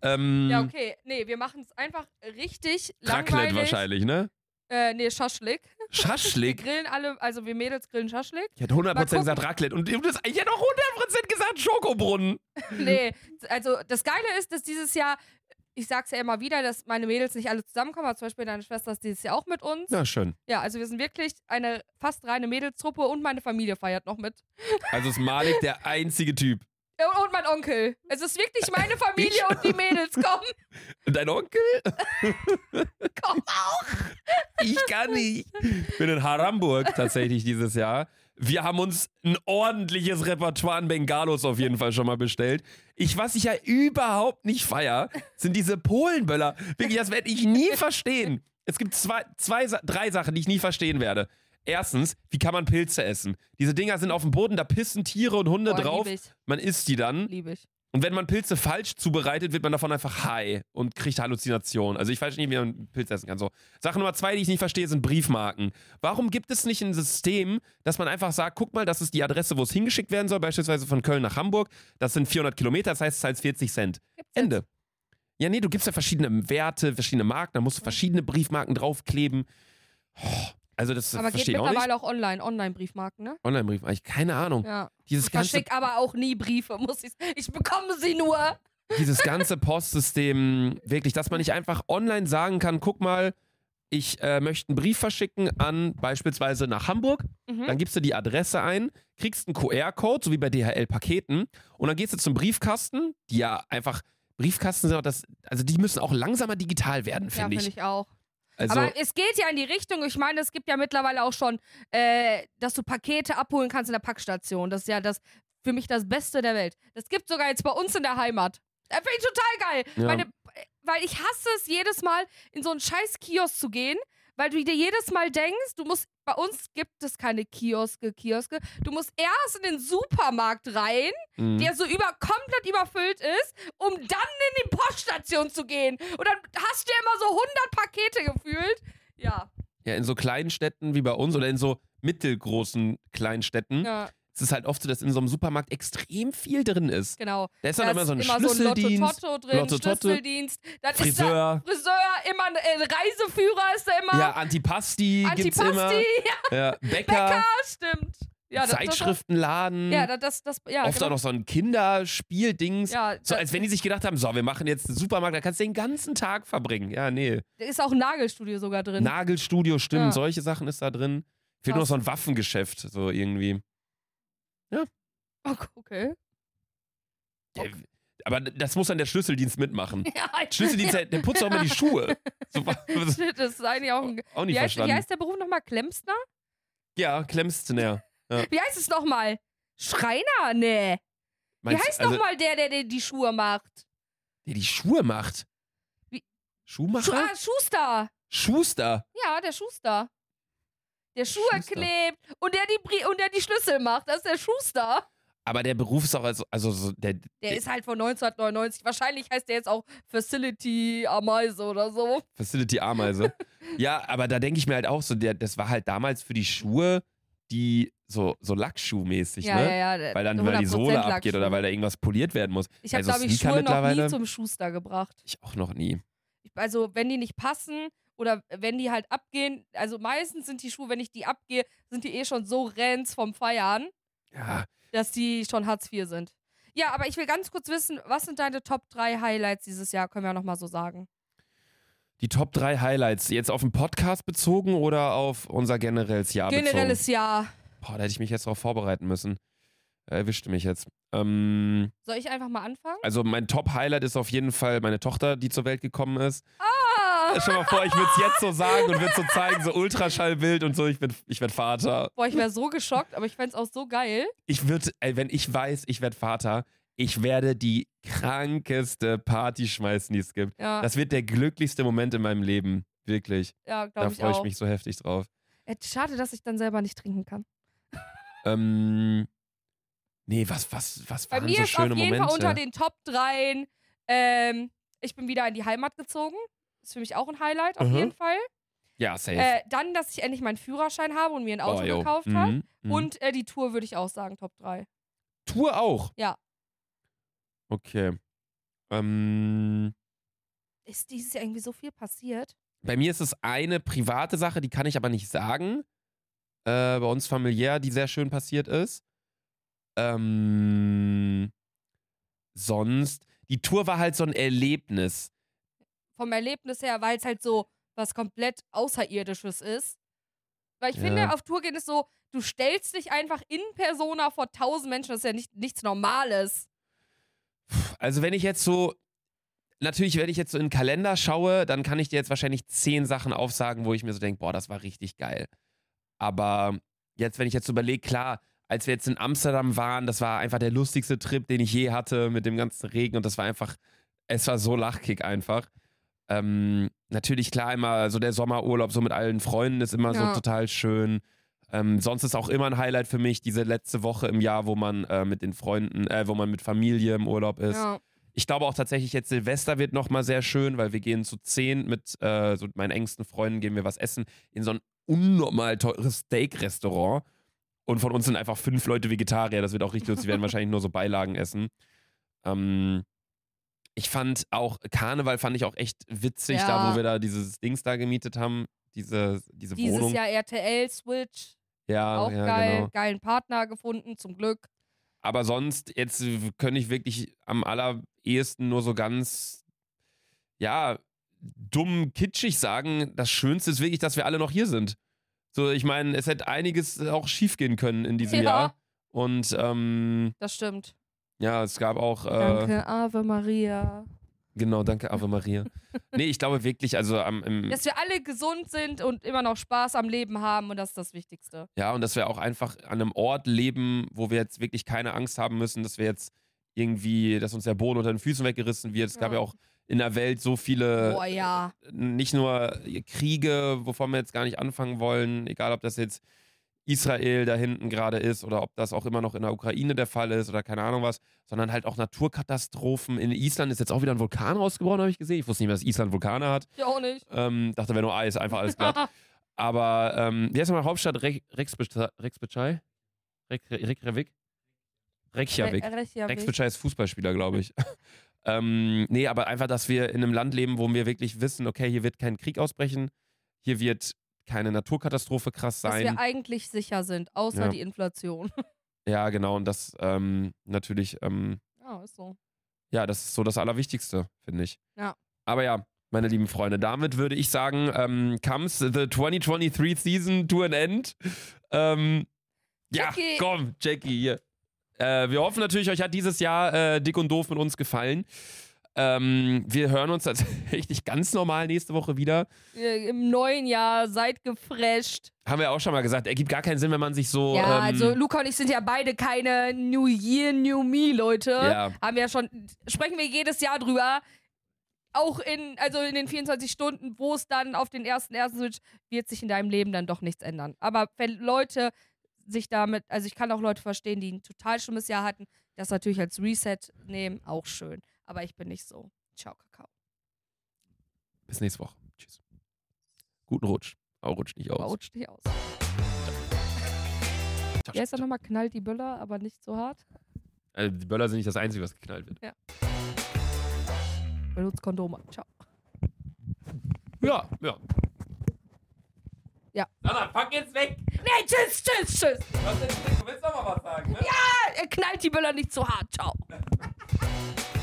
Ähm, Ja, okay. Nee, wir machen es einfach richtig Raclette langweilig. wahrscheinlich, ne? Äh, nee, Schaschlik. Wir Schaschlik. grillen alle, also wir Mädels grillen Schaschlik. Ich hätte 100% Mal gucken. gesagt Raclette. Und ich hätte auch 100% gesagt Schokobrunnen. Nee, also das Geile ist, dass dieses Jahr, ich sag's ja immer wieder, dass meine Mädels nicht alle zusammenkommen, aber zum Beispiel deine Schwester ist dieses Jahr auch mit uns. Na schön. Ja, also wir sind wirklich eine fast reine Mädelstruppe und meine Familie feiert noch mit. Also ist Malik der einzige Typ. Und und mein Onkel. Es ist wirklich meine Familie und die Mädels kommen. Und dein Onkel? Kommen auch. Ich kann nicht. Ich bin in Haramburg tatsächlich dieses Jahr. Wir haben uns ein ordentliches Repertoire an Bengalos auf jeden Fall schon mal bestellt. Ich, was ich ja überhaupt nicht feier, sind diese Polenböller. Wirklich, das werde ich nie verstehen. Es gibt zwei, zwei, drei Sachen, die ich nie verstehen werde. Erstens, wie kann man Pilze essen? Diese Dinger sind auf dem Boden, da pissen Tiere und Hunde Boah, drauf. lieb ich. Man isst die dann. Liebe ich. Und wenn man Pilze falsch zubereitet, wird man davon einfach high und kriegt Halluzinationen. Also ich weiß nicht, wie man einen Pilz essen kann. So. Sache Nummer zwei, die ich nicht verstehe, sind Briefmarken. Warum gibt es nicht ein System, dass man einfach sagt, guck mal, das ist die Adresse, wo es hingeschickt werden soll, beispielsweise von Köln nach Hamburg. Das sind 400 Kilometer, das heißt, es zahlt 40 Cent. Gibt's Ende. Ja, nee, du gibst ja verschiedene Werte, verschiedene Marken, da musst du verschiedene Briefmarken draufkleben. Oh, also das Aber geht verstehe ich auch nicht. mittlerweile auch online, Online-Briefmarken, ne? Online-Brief, eigentlich keine Ahnung. Ja. Dieses Ich ganze aber auch nie Briefe, muss ich Ich bekomme sie nur. dieses ganze Postsystem, wirklich, dass man nicht einfach online sagen kann, guck mal, ich äh, möchte einen Brief verschicken an beispielsweise nach Hamburg, Mhm. dann gibst du die Adresse ein, kriegst einen QR-Code, so wie bei DHL-Paketen, und dann gehst du zum Briefkasten, die ja einfach, Briefkasten sind auch das, also die müssen auch langsamer digital werden, Ja, finde finde ich. ich auch. Also, Aber es geht ja in die Richtung. Ich meine, es gibt ja mittlerweile auch schon, äh, dass du Pakete abholen kannst in der Packstation. Das ist ja das für mich das Beste der Welt. Das gibt sogar jetzt bei uns in der Heimat. Das finde ich total geil. Ja. Meine, weil ich hasse es jedes Mal, in so einen scheiß Kiosk zu gehen, weil du dir jedes Mal denkst, du musst, bei uns gibt es keine Kioske, Kioske. Du musst erst in den Supermarkt rein, Mhm. der so über, komplett überfüllt ist, um dann in die Poststation zu gehen. Und dann hast du ja immer so 100 Pakete gefühlt. Ja, Ja, in so kleinen Städten wie bei uns oder in so mittelgroßen Kleinstädten ja, ist es halt oft so, dass in so einem Supermarkt extrem viel drin ist. genau. Da ist dann immer so ein immer so ein Schlüsseldienst, Lotto-Totto drin, Lotto-Totto, Schlüsseldienst. Dann ist da Friseur, Friseur, immer ein äh, Reiseführer ist da immer. ja, Antipasti, gibt's immer. Antipasti, ja, Ja, Bäcker, Bäcker, stimmt. Ja, das, Zeitschriftenladen. Ja, das, das, ja, oft genau. auch noch so ein Kinderspieldings. Ja, So, da- als wenn die sich gedacht haben, so, wir machen jetzt einen Supermarkt, da kannst du den ganzen Tag verbringen. Ja, nee. Da ist auch ein Nagelstudio sogar drin. Nagelstudio, stimmt, solche Sachen ist da drin. Fehlt nur noch so ein Waffengeschäft, so irgendwie. Oh, okay. Ja, aber das muss dann der Schlüsseldienst mitmachen. Ja, Schlüsseldienst, der, der putzt auch immer die Schuhe. So, das ist eigentlich auch ein. auch nicht Wie heißt, wie heißt der Beruf nochmal? Klempsner? ja, klemmst näher. Wie heißt es nochmal? Schreiner? Nee. Wie Meinst- heißt also, nochmal der, der, der die Schuhe macht? Der die Schuhe macht. Wie- Schu Schuhmacher? ah, Schuster. Schuster. Ja, der Schuster. Der Schuhe Schuster. klebt und der, die, Brie- und der die Schlüssel macht. Das ist der Schuster. Aber der Beruf ist auch, also, also so, der, Der ist halt von 1999. Wahrscheinlich heißt der jetzt auch Facility Ameise oder so. Facility Ameise. ja, aber da denke ich mir halt auch so, der, das war halt damals für die Schuhe, die so, so Lackschuhmäßig, Ja, ne? ja, ja. der- Weil dann, weil die 100% Sohle abgeht oder weil da irgendwas poliert werden muss. Ich habe, Also glaube ich, Sneaker Schuhe noch nie zum Schuster gebracht. Ich auch noch nie. Ich- Also, wenn die nicht passen oder wenn die halt abgehen, also meistens sind die Schuhe, wenn ich die abgehe, sind die eh schon so renns vom Feiern, Ja, dass die schon Hartz IV sind. Ja, aber ich will ganz kurz wissen, was sind deine Top 3 Highlights dieses Jahr? Können wir ja nochmal so sagen. die Top 3 Highlights. Jetzt auf den Podcast bezogen oder auf unser generelles Jahr bezogen? Generelles Jahr. Boah, da hätte ich mich jetzt darauf vorbereiten müssen. Erwischte mich jetzt. Ähm, Soll ich einfach mal anfangen? also mein Top-Highlight ist auf jeden Fall meine Tochter, die zur Welt gekommen ist. Ah! Stell mal vor, ich würde es jetzt so sagen und würde so zeigen, so Ultraschallbild und so, ich bin ich werd Vater. Boah, ich wäre so geschockt, aber ich fände es auch so geil. Ich würde, wenn ich weiß, ich werde Vater, ich werde die krankeste Party schmeißen, die es gibt. Ja, Das wird der glücklichste Moment in meinem Leben. Wirklich. ja Da glaube ich freue ich mich so heftig drauf. Äh, Schade, dass ich dann selber nicht trinken kann. Ähm, nee, was, was, was Bei waren mir so ist auf schöne jeden Momente? Fall unter den Top 3. Ähm, ich bin wieder in die Heimat gezogen. Ist für mich auch ein Highlight, auf Mhm. jeden Fall. ja, safe. Äh, dann, dass ich endlich meinen Führerschein habe und mir ein Auto Oh, gekauft habe. Mhm, mhm. Und äh, die Tour würde ich auch sagen, Top 3. Tour auch? Ja. Okay. Ähm, Ist dieses Jahr irgendwie so viel passiert? bei mir ist es eine private Sache, die kann ich aber nicht sagen. Äh, bei uns familiär, die sehr schön passiert ist. Ähm, sonst, die Tour war halt so ein Erlebnis. Vom Erlebnis her, weil es halt so was komplett Außerirdisches ist. Weil ich Ja. finde, auf Tour geht es so, du stellst dich einfach in Persona vor tausend Menschen. Das ist ja nicht, nichts Normales. Also wenn ich jetzt so, natürlich, wenn ich jetzt so in den Kalender schaue, dann kann ich dir jetzt wahrscheinlich zehn Sachen aufsagen, wo ich mir so denke, boah, das war richtig geil. Aber jetzt, wenn ich jetzt so überlege, klar, als wir jetzt in Amsterdam waren, das war einfach der lustigste Trip, den ich je hatte mit dem ganzen Regen und das war einfach, es war so lachkick einfach. Ähm, natürlich klar immer so der Sommerurlaub so mit allen Freunden ist immer Ja. so total schön. Ähm, sonst ist auch immer ein Highlight für mich diese letzte Woche im Jahr, wo man äh, mit den Freunden, äh, wo man mit Familie im Urlaub ist. Ja. Ich glaube auch tatsächlich jetzt Silvester wird nochmal sehr schön, weil wir gehen zu zehn mit äh, so meinen engsten Freunden, gehen wir was essen in so ein unnormal teures Steak-Restaurant. Und von uns sind einfach fünf Leute Vegetarier. Das wird auch richtig lustig. Die werden wahrscheinlich nur so Beilagen essen. Ähm, ich fand auch, Karneval fand ich auch echt witzig, Ja. da wo wir da dieses Dings da gemietet haben. Diese, diese Dieses Wohnung. Jahr RTL, Switch, ja, auch ja, geil. genau. Geilen Partner gefunden, zum Glück. Aber sonst, jetzt könnte ich wirklich am allerersten nur so ganz, ja, dumm kitschig sagen, das Schönste ist wirklich, dass wir alle noch hier sind. So, ich meine, es hätte einiges auch schiefgehen können in diesem Ja. Jahr. Und ähm, Das stimmt. Ja, es gab auch, äh, Danke, Ave Maria. Genau, danke, Ave Maria. nee, ich glaube wirklich, also am. im- Dass wir alle gesund sind und immer noch Spaß am Leben haben und das ist das Wichtigste. Ja, und dass wir auch einfach an einem Ort leben, wo wir jetzt wirklich keine Angst haben müssen, dass wir jetzt irgendwie, dass uns der Boden unter den Füßen weggerissen wird. Es gab Ja. ja auch in der Welt so viele, Boah, ja. nicht nur Kriege, wovon wir jetzt gar nicht anfangen wollen, egal ob das jetzt Israel da hinten gerade ist oder ob das auch immer noch in der Ukraine der Fall ist oder keine Ahnung was, sondern halt auch Naturkatastrophen. In Island ist jetzt auch wieder ein Vulkan rausgebrochen, habe ich gesehen. Ich wusste nicht mehr, dass Island Vulkane hat. Ich auch nicht. Ähm, dachte, wäre nur Eis, einfach alles glatt. Aber ähm, wie heißt nochmal Hauptstadt Re Rexbecai? Rexbecai? Rek Reykjavik? Reykjavik. Re- Reykjavik. Rex Becai ist Fußballspieler, glaube ich. ähm, nee, aber einfach, dass wir in einem Land leben, wo wir wirklich wissen, okay, hier wird kein Krieg ausbrechen, hier wird keine Naturkatastrophe krass Dass sein. wir eigentlich sicher sind, außer Ja. die Inflation. Ja, genau. Und das ähm, natürlich, ähm, Ja, ist so. ja, das ist so das Allerwichtigste, finde ich. Ja. Aber ja, meine lieben Freunde, damit würde ich sagen, ähm, comes the 2023 season to an end. Ähm, ja, Jackie. komm, Jackie, hier. Äh, wir hoffen natürlich, euch hat dieses Jahr äh, dick und doof mit uns gefallen. Ähm, wir hören uns tatsächlich ganz normal nächste Woche wieder. Äh, Im neuen Jahr seid gefresht. Haben wir auch schon mal gesagt, ergibt gar keinen Sinn, wenn man sich so. ja, ähm, also Luca und ich sind ja beide keine New Year, New Me, Leute. Ja. Haben wir ja schon, sprechen wir jedes Jahr drüber. Auch in, also in den 24 Stunden, wo es dann auf den ersten ersten switcht, wird sich in deinem Leben dann doch nichts ändern. Aber wenn Leute sich damit, also ich kann auch Leute verstehen, die ein total schlimmes Jahr hatten, das natürlich als Reset nehmen, auch schön. Aber ich bin nicht so. Ciao, Kakao. Bis nächste Woche. Tschüss. Guten Rutsch. Aber rutscht nicht aus. Baut dich aus. Ciao, Wie heißt ciao, er nochmal? Knallt die Böller, aber nicht so hart. Äh, die Böller sind nicht das Einzige, was geknallt wird. Benutzt Kondome. Ciao. Ja, ja. Ja. Na, dann pack jetzt weg. Nee, tschüss, tschüss, tschüss. Was denn? Du willst doch mal was sagen, ne? Er knallt die Böller nicht so hart. Ciao.